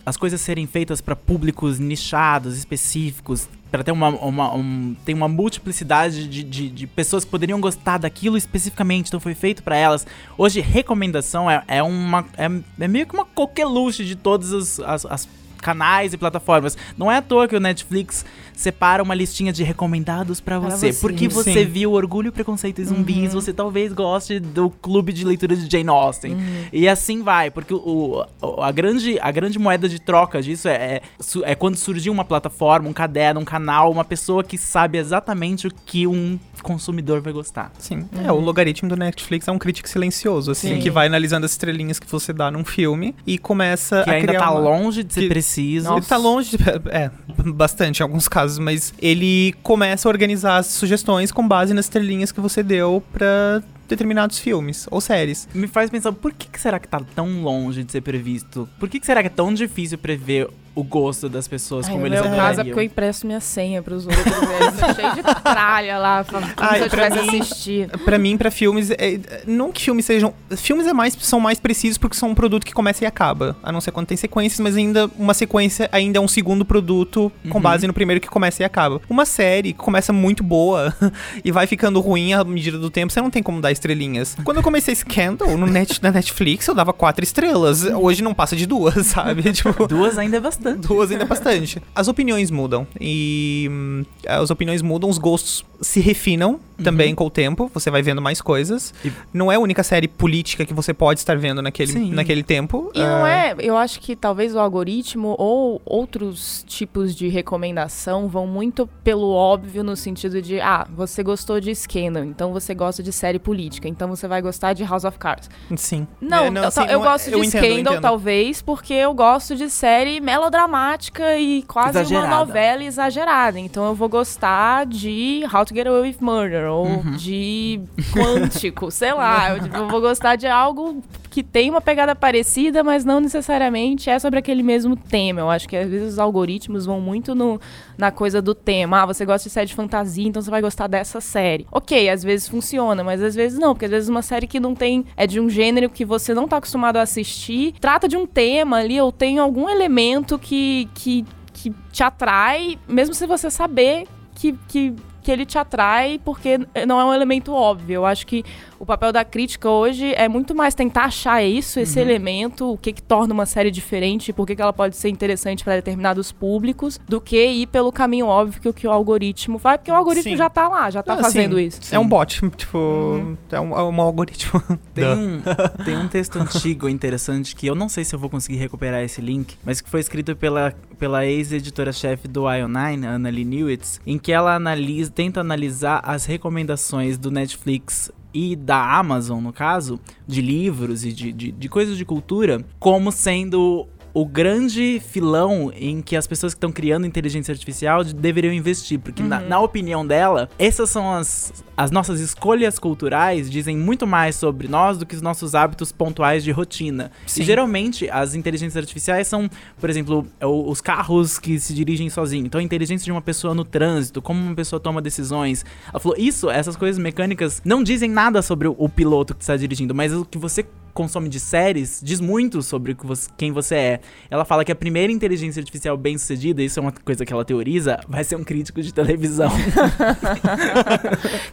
as coisas serem feitas pra públicos nichados, específicos, pra ter uma, uma, um- tem uma multiplicidade de, de, de pessoas que poderiam gostar daquilo especificamente, então foi feito pra elas. Hoje, recomendação é, é uma. É, é meio que uma coqueluche de todas as, as, as canais e plataformas. Não é à toa que o Netflix separa uma listinha de recomendados pra Pra você. você. Porque Sim. você viu Orgulho, Preconceito e Zumbis, você talvez goste do clube de leitura de Jane Austen. E assim vai, porque o, o- a, grande, a grande moeda de troca disso é, é, é quando surgiu uma plataforma, um caderno, um canal, uma pessoa que sabe exatamente o que um consumidor vai gostar. Sim. É, o logaritmo do Netflix é um crítico silencioso, assim, Sim. que vai analisando as estrelinhas que você dá num filme e começa Que a ainda criar tá uma... longe de ser que- preciso. Ele tá longe, de, é, bastante em alguns casos, mas ele começa a organizar as sugestões com base nas estrelinhas que você deu pra determinados filmes ou séries. Me faz pensar, por que, que será que tá tão longe de ser previsto? Por que, que será que é tão difícil prever o gosto das pessoas Ai, como eles meu caso é adorariam? porque eu empresto minha senha pros outros. Cheios de tralha lá, como Ai, se eu tivesse mim- assistido. Pra mim, pra filmes, é, não que filmes sejam. Filmes é mais, são mais precisos porque são um produto que começa e acaba. A não ser quando tem sequências, mas ainda uma sequência ainda é um segundo produto com Uhum. base no primeiro que começa e acaba. Uma série que começa muito boa e vai ficando ruim à medida do tempo, você não tem como dar estrelinhas. Quando eu comecei Scandal no net, na Netflix, eu dava quatro estrelas. Hoje não passa de duas, sabe? tipo. Duas ainda é bastante. Duas ainda é bastante. As opiniões mudam. E hum, as opiniões mudam, os gostos se refinam também com o tempo. Você vai vendo mais coisas. E- Não é a única série política que você pode estar vendo naquele, Sim. naquele tempo. E não Ah, é, eu acho que talvez o algoritmo ou outros tipos de recomendação vão muito pelo óbvio no sentido de, ah, você gostou de Scandal, então você gosta de série política, então você vai gostar de House of Cards. Sim. Não, É, eu, assim, eu não é- gosto de eu entendo, Scandal, entendo. talvez, porque eu gosto de série melodramática e quase Exagerada. uma novela exagerada. Então eu vou gostar de How to Get Away with Murder ou Uhum. de Quântico, sei lá. Eu, tipo, eu vou gostar de algo que tem uma pegada parecida, mas não necessariamente é sobre aquele mesmo tema. Eu acho que às vezes os algoritmos vão muito no, na coisa do tema. Ah, você gosta de série de fantasia, então você vai gostar dessa série. Ok, às vezes funciona, mas às vezes não, porque às vezes uma série que não tem. é de um gênero que você não tá acostumado a assistir, trata de um tema ali, ou tem algum elemento que, que, que te atrai, mesmo se você saber que. que que ele te atrai porque não é um elemento óbvio. Eu acho que o papel da crítica hoje é muito mais tentar achar isso, esse elemento, o que, que torna uma série diferente, por que, que ela pode ser interessante para determinados públicos, do que ir pelo caminho óbvio que, o- que o algoritmo vai, porque o algoritmo Sim. já tá lá, já tá Ah, fazendo sim. isso. É um bot, tipo. É, um, é um algoritmo. Tem um, tem um texto antigo interessante que eu não sei se eu vou conseguir recuperar esse link, mas que foi escrito pela, pela ex-editora-chefe do IO9, Anna Lee Newitz, em que ela analisa, tenta analisar as recomendações do Netflix e da Amazon, no caso, de livros e de, de, de coisas de cultura, como sendo o grande filão em que as pessoas que estão criando inteligência artificial de- deveriam investir. Porque, na, na opinião dela, essas são as, as nossas escolhas culturais, dizem muito mais sobre nós do que os nossos hábitos pontuais de rotina. Sim. E geralmente as inteligências artificiais são, por exemplo, os carros que se dirigem sozinhos. Então a inteligência de uma pessoa no trânsito, como uma pessoa toma decisões. Ela falou, isso, essas coisas mecânicas não dizem nada sobre o, o piloto que está dirigindo, mas o que você consome de séries diz muito sobre quem você é. Ela fala que a primeira inteligência artificial bem sucedida, isso é uma coisa que ela teoriza, vai ser um crítico de televisão.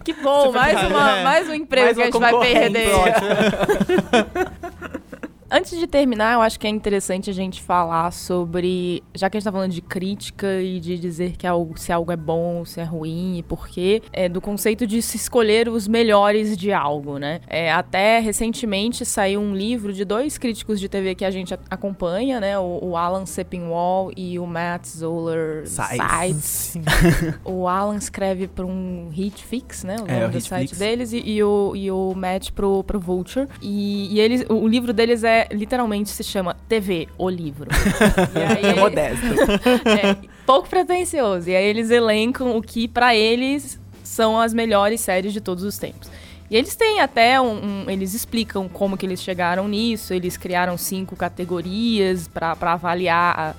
Que bom, mais, uma, É. mais um emprego Mais que a uma gente vai perder. Antes de terminar, eu acho que é interessante a gente falar sobre. Já que a gente tá falando de crítica e de dizer que algo, se algo é bom, se é ruim e por quê, é do conceito de se escolher os melhores de algo, né? É, até recentemente saiu um livro de dois críticos de TV que a gente acompanha, né? O, o Alan Sepinwall e o Matt Zoller. Sim. O Alan escreve para um Hitfix, né? O É, nome o do site deles, e, e o, e o Matt pro, pro Vulture. E, e eles, o livro deles é literalmente se chama TV, o livro. E aí, É modesto. é, pouco pretencioso. E aí eles elencam o que pra eles são as melhores séries de todos os tempos. E eles têm até um, um- Eles explicam como que eles chegaram nisso. Eles criaram cinco categorias pra avaliar a-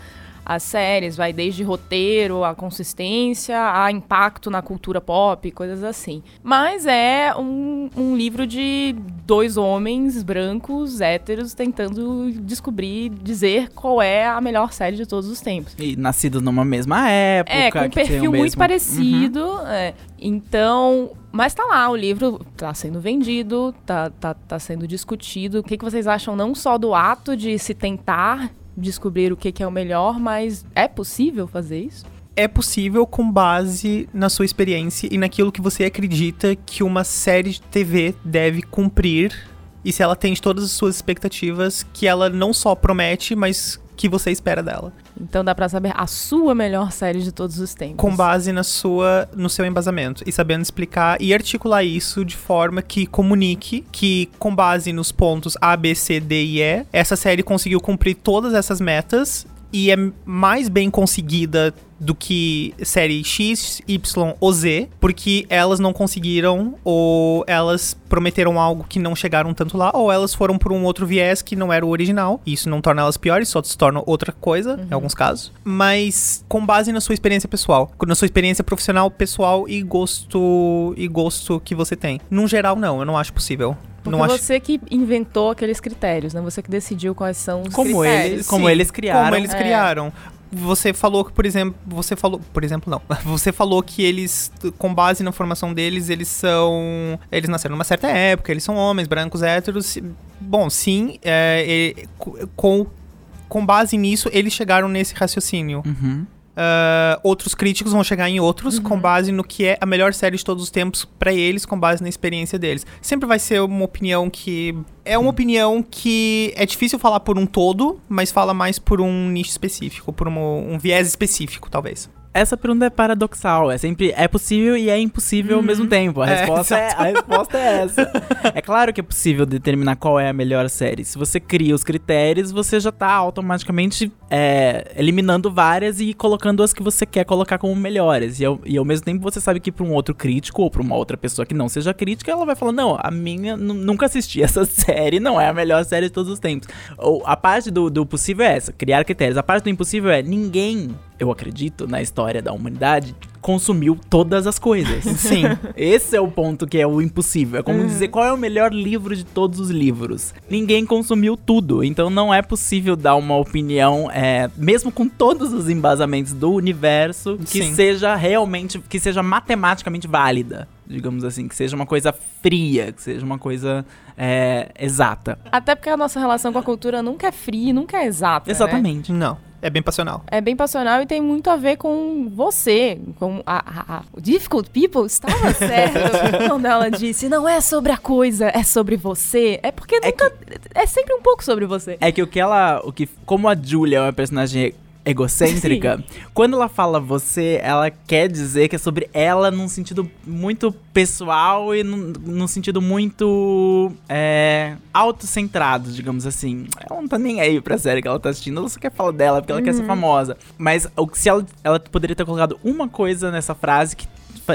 as séries. Vai desde roteiro, a consistência, a impacto na cultura pop, coisas assim. Mas é um, um livro de dois homens brancos, héteros, tentando descobrir, dizer qual é a melhor série de todos os tempos. E nascidos numa mesma época. É, com um perfil muito mesmo- parecido. é. Então, mas tá lá, o livro tá sendo vendido, tá, tá, tá sendo discutido. O que, que vocês acham não só do ato de se tentar descobrir o que, que é o melhor, mas é possível fazer isso? É possível com base na sua experiência e naquilo que você acredita que uma série de TV deve cumprir e se ela atende todas as suas expectativas que ela não só promete, mas que você espera dela. Então dá pra saber a sua melhor série de todos os tempos. Com base na sua, no seu embasamento e sabendo explicar e articular isso de forma que comunique que com base nos pontos A, B, C, D e E, essa série conseguiu cumprir todas essas metas e é mais bem conseguida do que série X, Y ou Z, porque elas não conseguiram ou elas prometeram algo que não chegaram tanto lá, ou elas foram por um outro viés que não era o original. Isso não torna elas piores, só se torna outra coisa, em alguns casos. Mas com base na sua experiência pessoal, na sua experiência profissional, pessoal e gosto e gosto que você tem. Num geral, não, eu não acho possível. Porque não acho você que inventou aqueles critérios, né? Você que decidiu quais são os Como critérios. eles, como Sim, eles criaram. Como eles É. criaram. Você falou que, por exemplo, você falou, por exemplo, não. Você falou que eles, com base na formação deles, eles são, eles nasceram numa certa época, eles são homens, brancos, héteros. Bom, sim, é, é, com com base nisso, eles chegaram nesse raciocínio. Uhum. Ah, outros críticos vão chegar em outros com base no que é a melhor série de todos os tempos pra eles, com base na experiência deles. Sempre vai ser uma opinião que. É uma opinião que é difícil falar por um todo, mas fala mais por um nicho específico, por uma- um viés específico, talvez. Essa pergunta é paradoxal. É sempre é possível e é impossível ao mesmo tempo. A É, resposta é, a resposta é essa. É claro que é possível determinar qual é a melhor série. Se você cria os critérios, você já tá automaticamente é, eliminando várias e colocando as que você quer colocar como melhores. E ao, e ao mesmo tempo você sabe que para um outro crítico ou para uma outra pessoa que não seja crítica, ela vai falar: não, a minha nu- nunca assisti essa série, não é a melhor série de todos os tempos. Ou a parte do, do possível é essa, criar critérios. A parte do impossível é ninguém, eu acredito, na história da humanidade, consumiu todas as coisas. Sim. Esse é o ponto que é o impossível. É como dizer qual é o melhor livro de todos os livros. Ninguém consumiu tudo, então não é possível dar uma opinião, é, mesmo com todos os embasamentos do universo, que Sim. seja realmente, que seja matematicamente válida. Digamos assim, que seja uma coisa fria, que seja uma coisa é, exata. Até porque a nossa relação com a cultura nunca é fria, nunca é exata. né? Exatamente. Não. É bem passional. É bem passional e tem muito a ver com você. Com a, a- a- o Difficult People estava certo quando ela disse: não é sobre a coisa, é sobre você. É porque nunca. É, sempre um pouco sobre você. É que o que ela. O que, como a Julia é uma personagem egocêntrica, quando ela fala você, ela quer dizer que é sobre ela num sentido muito pessoal e num, num sentido muito é, autocentrado, digamos assim. Ela não tá nem aí pra série que ela tá assistindo, ela só quer falar dela porque ela quer ser famosa. Mas se ela, ela poderia ter colocado uma coisa nessa frase que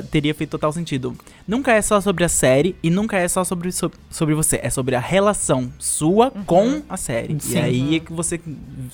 teria feito total sentido. Nunca é só sobre a série e nunca é só sobre, so- sobre você. É sobre a relação sua com a série. Sim. E aí é que você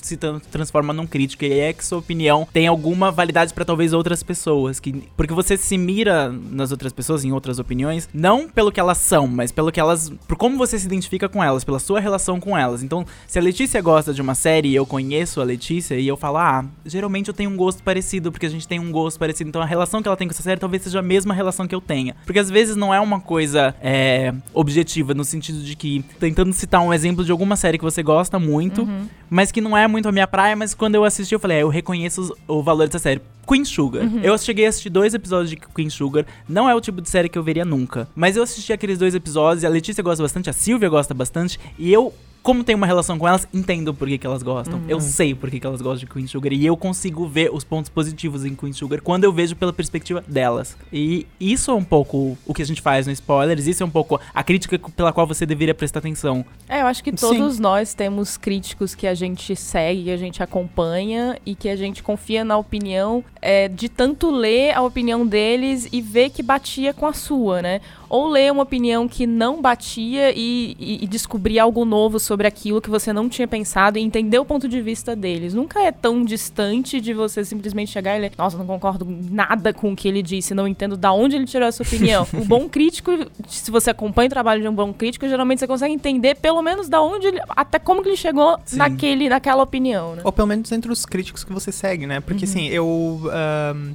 se tran- transforma num crítico. E aí é que sua opinião tem alguma validade pra talvez outras pessoas. Que, porque você se mira nas outras pessoas, em outras opiniões, não pelo que elas são, mas pelo que elas. Por como você se identifica com elas, pela sua relação com elas. Então, se a Letícia gosta de uma série e eu conheço a Letícia e eu falo, ah, geralmente eu tenho um gosto parecido, porque a gente tem um gosto parecido. Então a relação que ela tem com essa série talvez seja a mesma relação que eu tenha. Porque às vezes não é uma coisa é, objetiva, no sentido de que, tentando citar um exemplo de alguma série que você gosta muito, mas que não é muito a minha praia, mas quando eu assisti, eu falei, é, eu reconheço o valor dessa série. Queen Sugar. Eu cheguei a assistir dois episódios de Queen Sugar. Não é o tipo de série que eu veria nunca. Mas eu assisti aqueles dois episódios, a Letícia gosta bastante, a Silvia gosta bastante, e eu. Como tenho uma relação com elas, entendo por que, que elas gostam. Eu sei por que, que elas gostam de Queen Sugar. E eu consigo ver os pontos positivos em Queen Sugar quando eu vejo pela perspectiva delas. E isso é um pouco o que a gente faz no Spoilers. Isso é um pouco a crítica pela qual você deveria prestar atenção. É, eu acho que todos nós temos críticos que a gente segue, que a gente acompanha e que a gente confia na opinião é, de tanto ler a opinião deles e ver que batia com a sua, né? Ou ler uma opinião que não batia e, e- e descobrir algo novo sobre aquilo que você não tinha pensado e entender o ponto de vista deles. Nunca é tão distante de você simplesmente chegar e ler, nossa, não concordo nada com o que ele disse, não entendo da onde ele tirou essa opinião. o bom crítico, se você acompanha o trabalho de um bom crítico, geralmente você consegue entender pelo menos da onde ele, até como que ele chegou Sim. naquele, naquela opinião, né? Ou pelo menos entre os críticos que você segue, né? Porque assim, eu,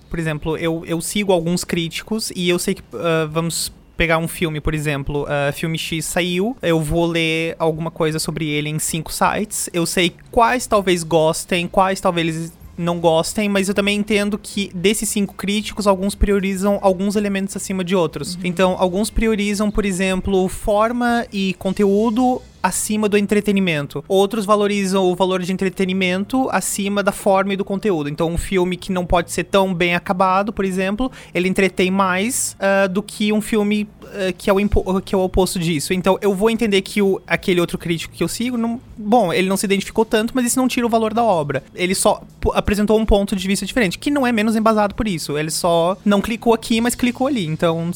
por exemplo, eu, eu sigo alguns críticos e eu sei que, ah, vamos pegar um filme, por exemplo, ah, filme X saiu, eu vou ler alguma coisa sobre ele em cinco sites, eu sei quais talvez gostem, quais talvez não gostem, mas eu também entendo que desses cinco críticos, alguns priorizam alguns elementos acima de outros. Então, alguns priorizam, por exemplo, forma e conteúdo acima do entretenimento. Outros valorizam o valor de entretenimento acima da forma e do conteúdo. Então, um filme que não pode ser tão bem acabado, por exemplo, ele entretém mais ah, do que um filme ah, que, é o impo- que é o oposto disso. Então, eu vou entender que o, aquele outro crítico que eu sigo, não, bom, ele não se identificou tanto, mas isso não tira o valor da obra. Ele só apresentou um ponto de vista diferente, que não é menos embasado por isso. Ele só não clicou aqui, mas clicou ali. Então,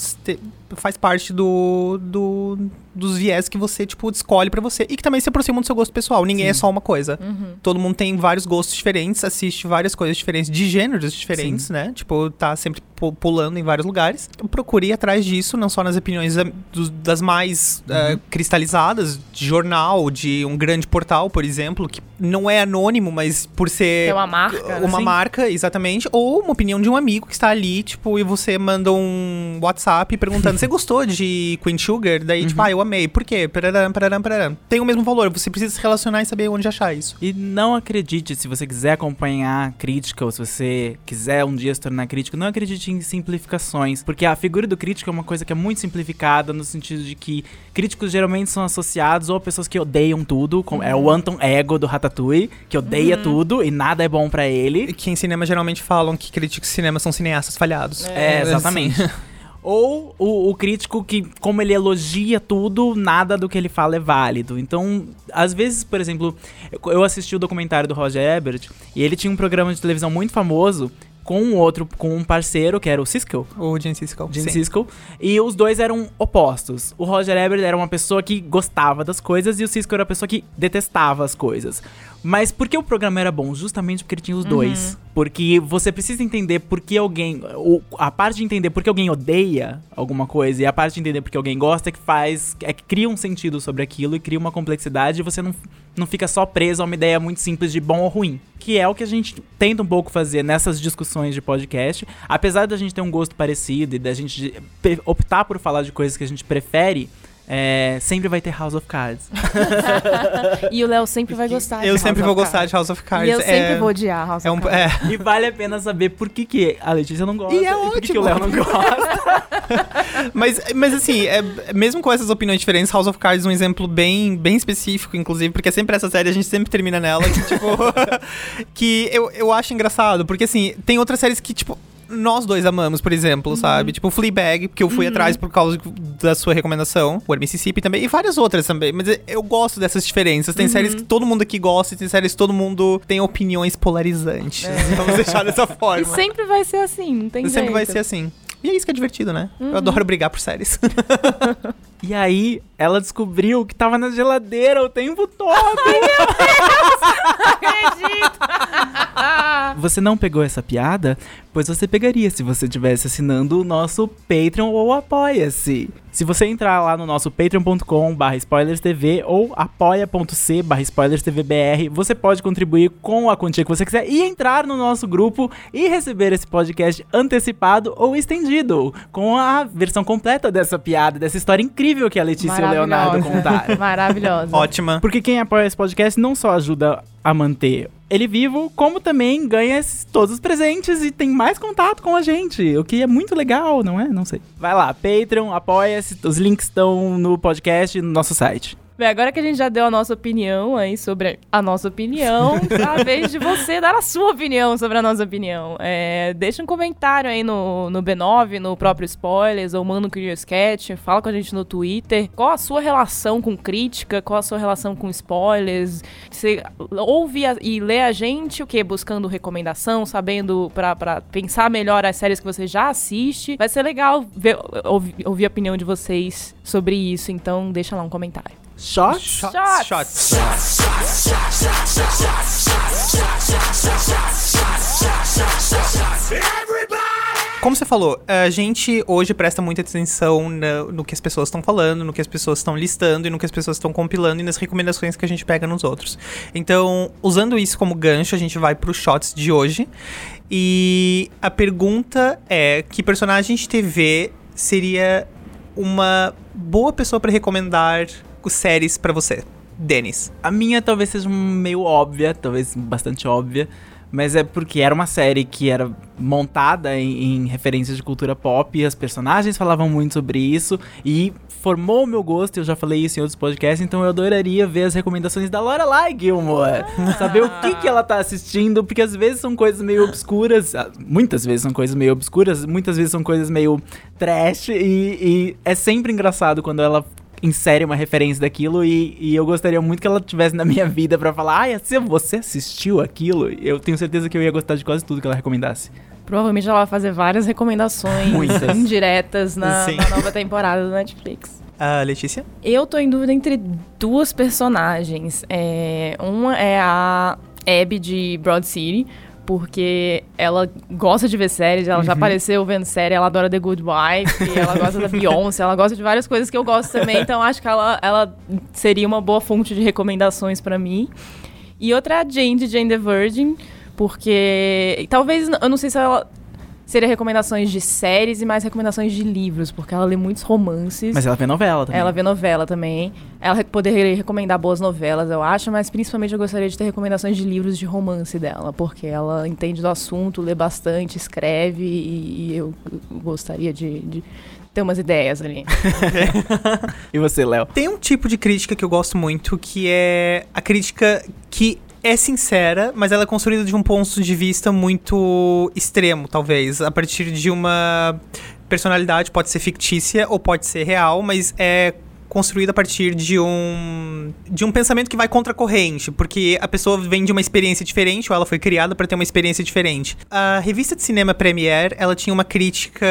faz parte do, do dos viés que você, tipo, escolhe pra você. E que também se aproximam do seu gosto pessoal. Ninguém é só uma coisa. Todo mundo tem vários gostos diferentes, assiste várias coisas diferentes, de gêneros diferentes, né? Tipo, tá sempre pu- pulando em vários lugares. Eu procure ir atrás disso, não só nas opiniões das mais eh, cristalizadas, de jornal, de um grande portal, por exemplo, que não é anônimo, mas por ser É uma marca, uma Sim. marca, exatamente, ou uma opinião de um amigo que está ali, tipo, e você manda um WhatsApp perguntando: você gostou de Queen Sugar? Daí, tipo, ah, eu amei. Por quê? Pararam, pararam, pararam. Tem o mesmo valor, você precisa se relacionar e saber onde achar isso. E não acredite, se você quiser acompanhar crítica ou se você quiser um dia se tornar crítico, não acredite em simplificações, porque a figura do crítico é uma coisa que é muito simplificada no sentido de que críticos geralmente são associados ou a pessoas que odeiam tudo, como é o Anton Ego do Ratatouille, que odeia tudo e nada é bom pra ele. E que em cinema geralmente falam que críticos de cinema são cineastas falhados. É, exatamente. Ou o, o crítico que, como ele elogia tudo, nada do que ele fala é válido. Então, às vezes, por exemplo, eu- assisti o documentário do Roger Ebert e ele tinha um programa de televisão muito famoso com um outro, com um parceiro, que era o Siskel. O Gene Siskel. Gene. Siskel. E os dois eram opostos. O Roger Ebert era uma pessoa que gostava das coisas e o Siskel era uma pessoa que detestava as coisas. Mas por que o programa era bom? Justamente porque ele tinha os dois. Porque você precisa entender por que alguém. a parte de entender por que alguém odeia alguma coisa e a parte de entender por que alguém gosta é que faz. é que cria um sentido sobre aquilo e cria uma complexidade e você não, não fica só preso a uma ideia muito simples de bom ou ruim. Que é o que a gente tenta um pouco fazer nessas discussões de podcast. Apesar da gente ter um gosto parecido e da gente optar por falar de coisas que a gente prefere, é, sempre vai ter House of Cards. E o Léo sempre vai gostar de Eu House sempre of vou gostar Cards. de House of Cards. E eu sempre é, vou odiar House é of um, Cards. é, e vale a pena saber por que, que a Letícia não gosta E é por que, que o. Léo não gosta. Mas, mas assim, é- mesmo com essas opiniões diferentes, House of Cards é um exemplo bem, bem específico, inclusive, porque é sempre essa série, a gente sempre termina nela, que, tipo, que eu, eu acho engraçado, porque assim, tem outras séries que, tipo, nós dois amamos, por exemplo, Uhum. sabe? Tipo, Fleabag, que eu fui atrás por causa da sua recomendação, o Mississippi também, e várias outras também, mas eu gosto dessas diferenças. Uhum. Tem séries que todo mundo aqui gosta e tem séries que todo mundo tem opiniões polarizantes. Vamos deixar dessa forma. É. E sempre vai ser assim, não tem Sempre jeito. vai ser assim. E é isso que é divertido, né? Uhum. Eu adoro brigar por séries. E aí, ela descobriu que tava na geladeira o tempo todo. acredito! Você não pegou essa piada? Pois você pegaria se você estivesse assinando o nosso Patreon ou Apoia-se. Se você entrar lá no nosso patreon.com barra spoilerstv ou apoia.c barra spoilerstvbr, você pode contribuir com a quantia que você quiser e entrar no nosso grupo e receber esse podcast antecipado ou estendido, com a versão completa dessa piada, dessa história incrível que a Letícia e o Leonardo contaram. Maravilhosa. Ótima. Porque quem apoia esse podcast não só ajuda a manter ele vivo, como também ganha todos os presentes e tem mais contato com a gente, o que é muito legal, não é? Não sei. Vai lá, Patreon, apoia-se, os links estão no podcast e no nosso site. Bem, agora que a gente já deu a nossa opinião aí sobre a nossa opinião, é a vez de você dar a sua opinião sobre a nossa opinião. É, deixa um comentário aí no, no B9, no próprio Spoilers, ou manda um Curious Cat, fala com a gente no Twitter. Qual a sua relação com crítica, qual a sua relação com spoilers? Você ouve a- e lê a gente, o quê? Buscando recomendação, sabendo pra, pra pensar melhor as séries que você já assiste. Vai ser legal ver- ouvir, ouvir a opinião de vocês sobre isso, então deixa lá um comentário. Shots? Shots. Shots. Como você falou, a gente hoje presta muita atenção na- no que as pessoas estão falando, no que as pessoas estão listando e no que as pessoas estão compilando e nas recomendações que a gente pega nos outros. Então, usando isso como gancho, a gente vai pro shots de hoje. E a pergunta é: que personagem de TV seria uma boa pessoa pra recomendar séries pra você? Denis. A minha talvez seja meio óbvia, talvez bastante óbvia, mas é porque era uma série que era montada em, em referências de cultura pop e as personagens falavam muito sobre isso e formou o meu gosto, eu já falei isso em outros podcasts, então eu adoraria ver as recomendações da Lorelai Gilmore. Saber o que, que ela tá assistindo, porque às vezes são coisas meio obscuras, ah, muitas vezes são coisas meio obscuras, muitas vezes são coisas meio trash e, e é sempre engraçado quando ela insere uma referência daquilo e, e eu gostaria muito que ela tivesse na minha vida pra falar, ai, se você assistiu aquilo, eu tenho certeza que eu ia gostar de quase tudo que ela recomendasse. Provavelmente ela vai fazer várias recomendações Muitas. indiretas na, na nova temporada do Netflix. Ah, Letícia? Eu tô em dúvida entre duas personagens. É, uma é a Abby de Broad City, porque ela gosta de ver séries, ela já apareceu vendo série, ela adora The Good Wife, ela gosta da Beyoncé, ela gosta de várias coisas que eu gosto também, então acho que ela, ela seria uma boa fonte de recomendações pra mim. E outra é a Jane de Jane the Virgin, porque talvez, eu não sei se ela seria recomendações de séries e mais recomendações de livros, porque ela lê muitos romances. Mas ela vê novela também. Ela vê novela também. Ela poderia recomendar boas novelas, eu acho, mas principalmente eu gostaria de ter recomendações de livros de romance dela, porque ela entende do assunto, lê bastante, escreve e, e eu gostaria de, de ter umas ideias ali. E você, Léo? Tem um tipo de crítica que eu gosto muito, que é a crítica que é sincera, mas ela é construída de um ponto de vista muito extremo, talvez. A partir de uma personalidade, pode ser fictícia ou pode ser real, mas é construída a partir de um de um pensamento que vai contra a corrente, porque a pessoa vem de uma experiência diferente ou ela foi criada para ter uma experiência diferente. A revista de cinema Premiere, ela tinha uma crítica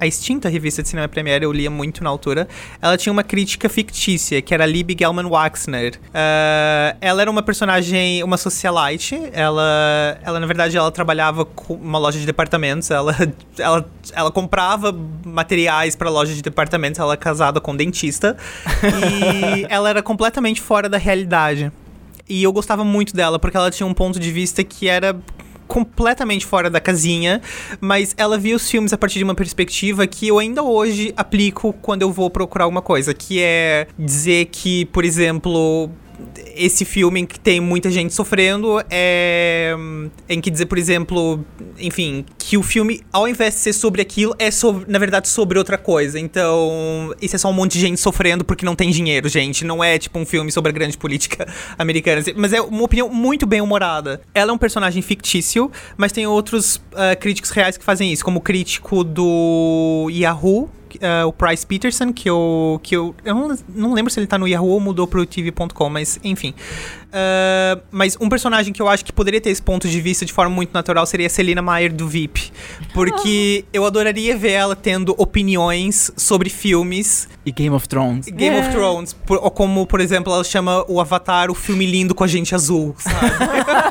a extinta revista de cinema Premiere, eu lia muito na altura. Ela tinha uma crítica fictícia, que era Libby Gelman Waxner. Ah, ela era uma personagem, uma socialite. Ela, ela na verdade, ela trabalhava com uma loja de departamentos. Ela, ela, ela comprava materiais para loja de departamentos. Ela é casada com um dentista e ela era completamente fora da realidade. E eu gostava muito dela porque ela tinha um ponto de vista que era completamente fora da casinha, mas ela via os filmes a partir de uma perspectiva que eu ainda hoje aplico quando eu vou procurar alguma coisa, que é dizer que, por exemplo, esse filme em que tem muita gente sofrendo é em que dizer, por exemplo, enfim, que o filme, ao invés de ser sobre aquilo, é sobre, na verdade sobre outra coisa. Então, isso é só um monte de gente sofrendo porque não tem dinheiro, gente. Não é tipo um filme sobre a grande política americana. Mas é uma opinião muito bem humorada. Ela é um personagem fictício, mas tem outros uh, críticos reais que fazem isso, como o crítico do Yahoo, uh, o Price Peterson, que eu. Que eu, eu não, não lembro se ele tá no Yahoo ou mudou pro TV.com, mas enfim. Uh, mas um personagem que eu acho que poderia ter esse ponto de vista de forma muito natural seria a Selina Meyer do VIP. Porque eu adoraria ver ela tendo opiniões sobre filmes. E Game of Thrones. Game É. of Thrones. Por- ou como, por exemplo, ela chama o Avatar o filme lindo com a gente azul, sabe?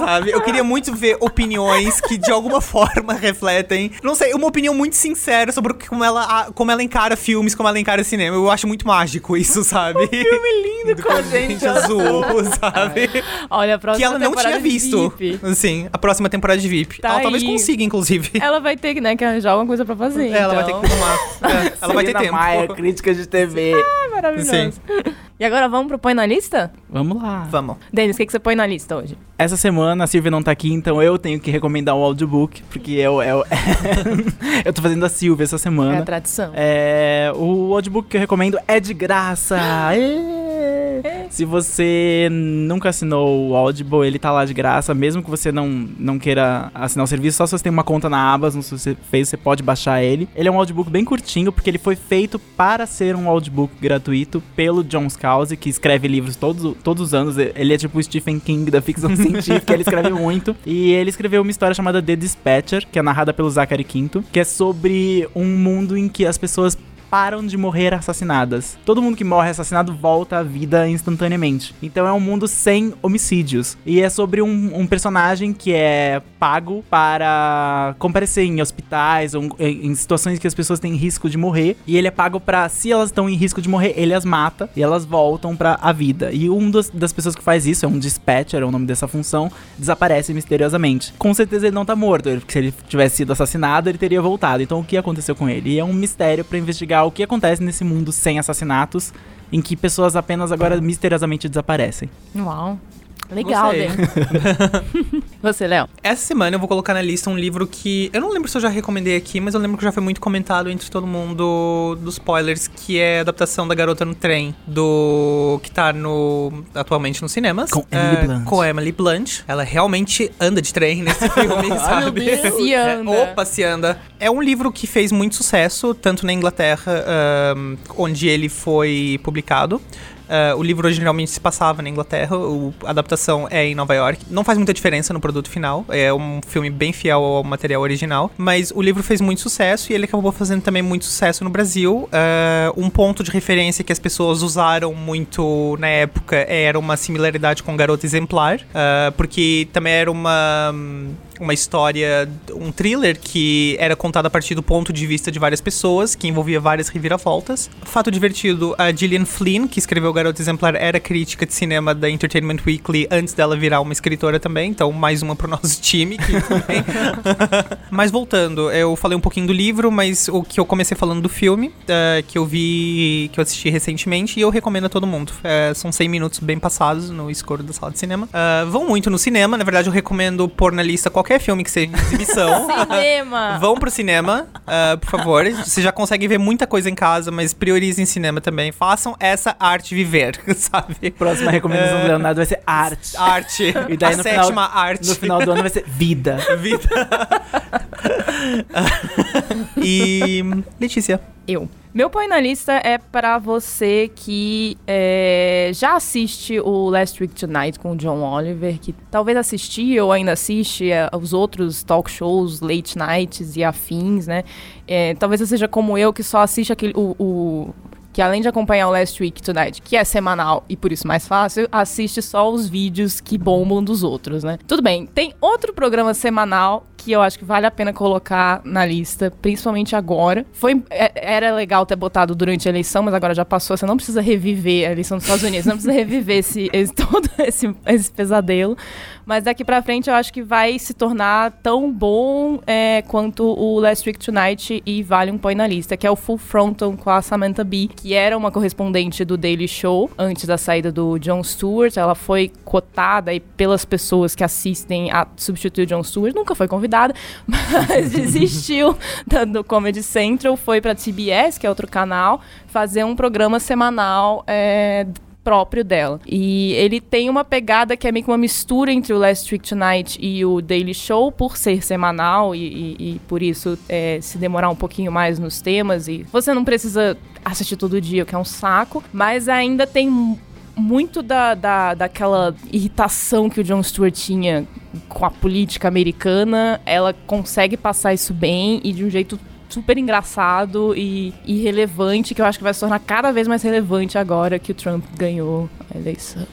sabe? Eu queria muito ver opiniões que de alguma forma refletem, não sei, uma opinião muito sincera sobre o que- como ela, como ela encara filmes, como ela encara cinema. Eu acho muito mágico isso, sabe? filme lindo com a gente azul, sabe? Olha, a próxima que ela não tinha visto. VIP. Sim, a próxima temporada de VIP. Tá ela talvez aí. consiga, inclusive. Ela vai ter né, que arranjar alguma coisa pra fazer. Ela vai ter então. que filmar. É, ela vai ter tempo. Maia, crítica de TV. É maravilhoso. E agora vamos pro Põe na Lista? Vamos lá. Vamos. Denis, o que, que você põe na lista hoje? Essa semana a Silvia não tá aqui, então eu tenho que recomendar um audiobook, porque eu, eu, eu tô fazendo a Silvia essa É a semana. tradição. É, o audiobook que eu recomendo é de graça. Se você nunca assinou o Audible, ele tá lá de graça, mesmo que você não, não queira assinar o serviço, só se você tem uma conta na Amazon, se você fez, você pode baixar ele. Ele é um audiobook bem curtinho, porque ele foi feito para ser um audiobook gratuito pelo John Scalzi, que escreve livros todos, todos os anos. Ele é tipo o Stephen King da ficção científica, ele escreve muito. E ele escreveu uma história chamada The Dispatcher, que é narrada pelo Zachary Quinto, que é sobre um mundo em que as pessoas param de morrer assassinadas. Todo mundo que morre assassinado volta à vida instantaneamente. Então é um mundo sem homicídios. E é sobre um, um personagem que é pago para comparecer em hospitais ou em, em situações que as pessoas têm risco de morrer. E ele é pago para, se elas estão em risco de morrer, ele as mata e elas voltam para a vida. E um dos, das pessoas que faz isso é um dispatcher, é o nome dessa função, desaparece misteriosamente. Com certeza ele não tá morto, porque se ele tivesse sido assassinado, ele teria voltado. Então o que aconteceu com ele? E é um mistério para investigar o que acontece nesse mundo sem assassinatos, em que pessoas apenas agora misteriosamente desaparecem. Uau. Legal. Denis. Você, Léo? Essa semana eu vou colocar na lista um livro que. Eu não lembro se eu já recomendei aqui, mas eu lembro que já foi muito comentado entre todo mundo dos spoilers, que é a adaptação da Garota no Trem, do. que tá no. atualmente nos cinemas. Com Emily É, Blunt. Com Emily Blunt. Ela realmente anda de trem nesse filme, sabe? Deus. Se anda. É, opa, se anda. É um livro que fez muito sucesso, tanto na Inglaterra, ahn, onde ele foi publicado. Ah, o livro originalmente se passava na Inglaterra, o- a adaptação é em Nova York. Não faz muita diferença no produto final, é um filme bem fiel ao material original, mas o livro fez muito sucesso e ele acabou fazendo também muito sucesso no Brasil. Ah, um ponto de referência que as pessoas usaram muito na época era uma similaridade com Garota Exemplar, ah, porque também era uma uma história, um thriller que era contado a partir do ponto de vista de várias pessoas, que envolvia várias reviravoltas. Fato divertido, a Gillian Flynn, que escreveu Garota Exemplar, era crítica de cinema da Entertainment Weekly antes dela virar uma escritora também, então mais uma pro nosso time. Que mas voltando, eu falei um pouquinho do livro, mas o que eu comecei falando do filme, eh, que eu vi, que eu assisti recentemente, e eu recomendo a todo mundo. Eh, são 100 minutos bem passados no escuro da sala de cinema. Ah, vão muito no cinema, na verdade eu recomendo pôr na lista qualquer filme que seja de exibição. Cinema. Vão pro cinema, ah, por favor. Você já consegue ver muita coisa em casa, mas priorizem cinema também. Façam essa arte viver, sabe? Próxima recomendação do Leonardo vai ser arte. Arte. E daí a no final- sétima arte. No final do ano vai ser vida. Vida. e. Letícia. Eu. Meu põe na lista é pra você que é, já assiste o Last Week Tonight com o John Oliver, que talvez assistiu ou ainda assiste é, os outros talk shows, late nights e afins, né? É, talvez você seja como eu, que só assiste aquele, o, o- que além de acompanhar o Last Week Tonight, que é semanal e por isso mais fácil, assiste só os vídeos que bombam dos outros, né? Tudo bem, tem outro programa semanal que eu acho que vale a pena colocar na lista, principalmente agora. Foi, é- era legal ter botado durante a eleição, mas agora já passou. Você não precisa reviver a eleição dos Estados Unidos, não precisa reviver esse, esse- todo esse, esse pesadelo. Mas daqui pra frente eu acho que vai se tornar tão bom é, quanto o Last Week Tonight e vale um põe na lista, que é o Full Frontal com a Samantha Bee, que era uma correspondente do Daily Show antes da saída do Jon Stewart. Ela foi cotada aí pelas pessoas que assistem a substituir o Jon Stewart. Nunca foi convidada, mas desistiu do Comedy Central, foi pra TBS, que é outro canal, fazer um programa semanal é, próprio dela. E ele tem uma pegada que é meio que uma mistura entre o Last Week Tonight e o Daily Show, por ser semanal e, e- e por isso é, se demorar um pouquinho mais nos temas. E você não precisa assistir todo dia, o que é um saco, mas ainda tem muito da, da, daquela irritação que o Jon Stewart tinha com a política americana. Ela consegue passar isso bem e de um jeito super engraçado e irrelevante, que eu acho que vai se tornar cada vez mais relevante agora que o Trump ganhou a eleição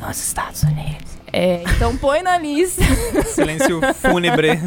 nos Estados Unidos. É, então põe na lista. Silêncio fúnebre.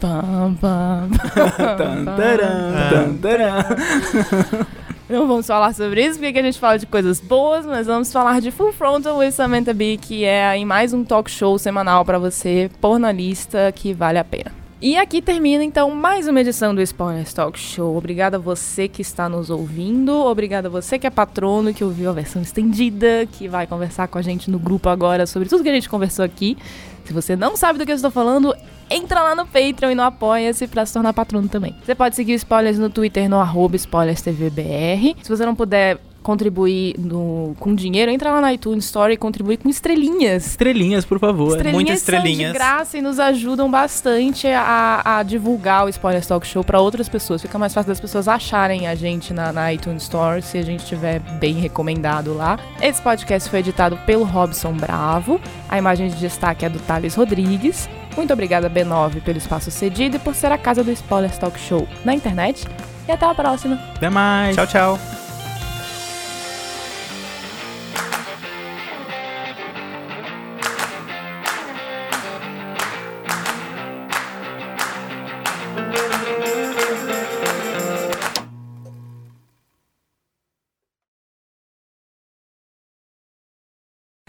Pam, pam, Tan, taran, tan, taran. Não vamos falar sobre isso, porque a gente fala de coisas boas, mas vamos falar de Full Frontal with Samantha Bee, que é mais um talk show semanal pra você pôr na lista que vale a pena. E aqui termina então mais uma edição do Spoilers Talk Show. Obrigada a você que está nos ouvindo, obrigada a você que é patrono, que ouviu a versão estendida, que vai conversar com a gente no grupo agora sobre tudo que a gente conversou aqui. Se você não sabe do que eu estou falando, entra lá no Patreon e no Apoia-se pra se tornar patrono também. Você pode seguir o Spoilers no Twitter, no arroba SpoilersTVBR. Se você não puder contribuir no- com dinheiro, entra lá na iTunes Store e contribui com estrelinhas. Estrelinhas, por favor. Estrelinhas muitas são estrelinhas. de graça e nos ajudam bastante a, a divulgar o Spoilers Talk Show para outras pessoas. Fica mais fácil das pessoas acharem a gente na, na iTunes Store se a gente estiver bem recomendado lá. Esse podcast foi editado pelo Robson Bravo. A imagem de destaque é do Thales Rodrigues. Muito obrigada, B9, pelo espaço cedido e por ser a casa do Spoilers Talk Show na internet. E até a próxima. Até mais. tchau, tchau.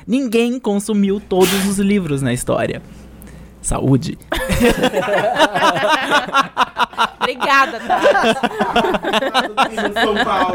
Ninguém consumiu todos os livros na história. Saúde. Obrigada, Thales. São Paulo.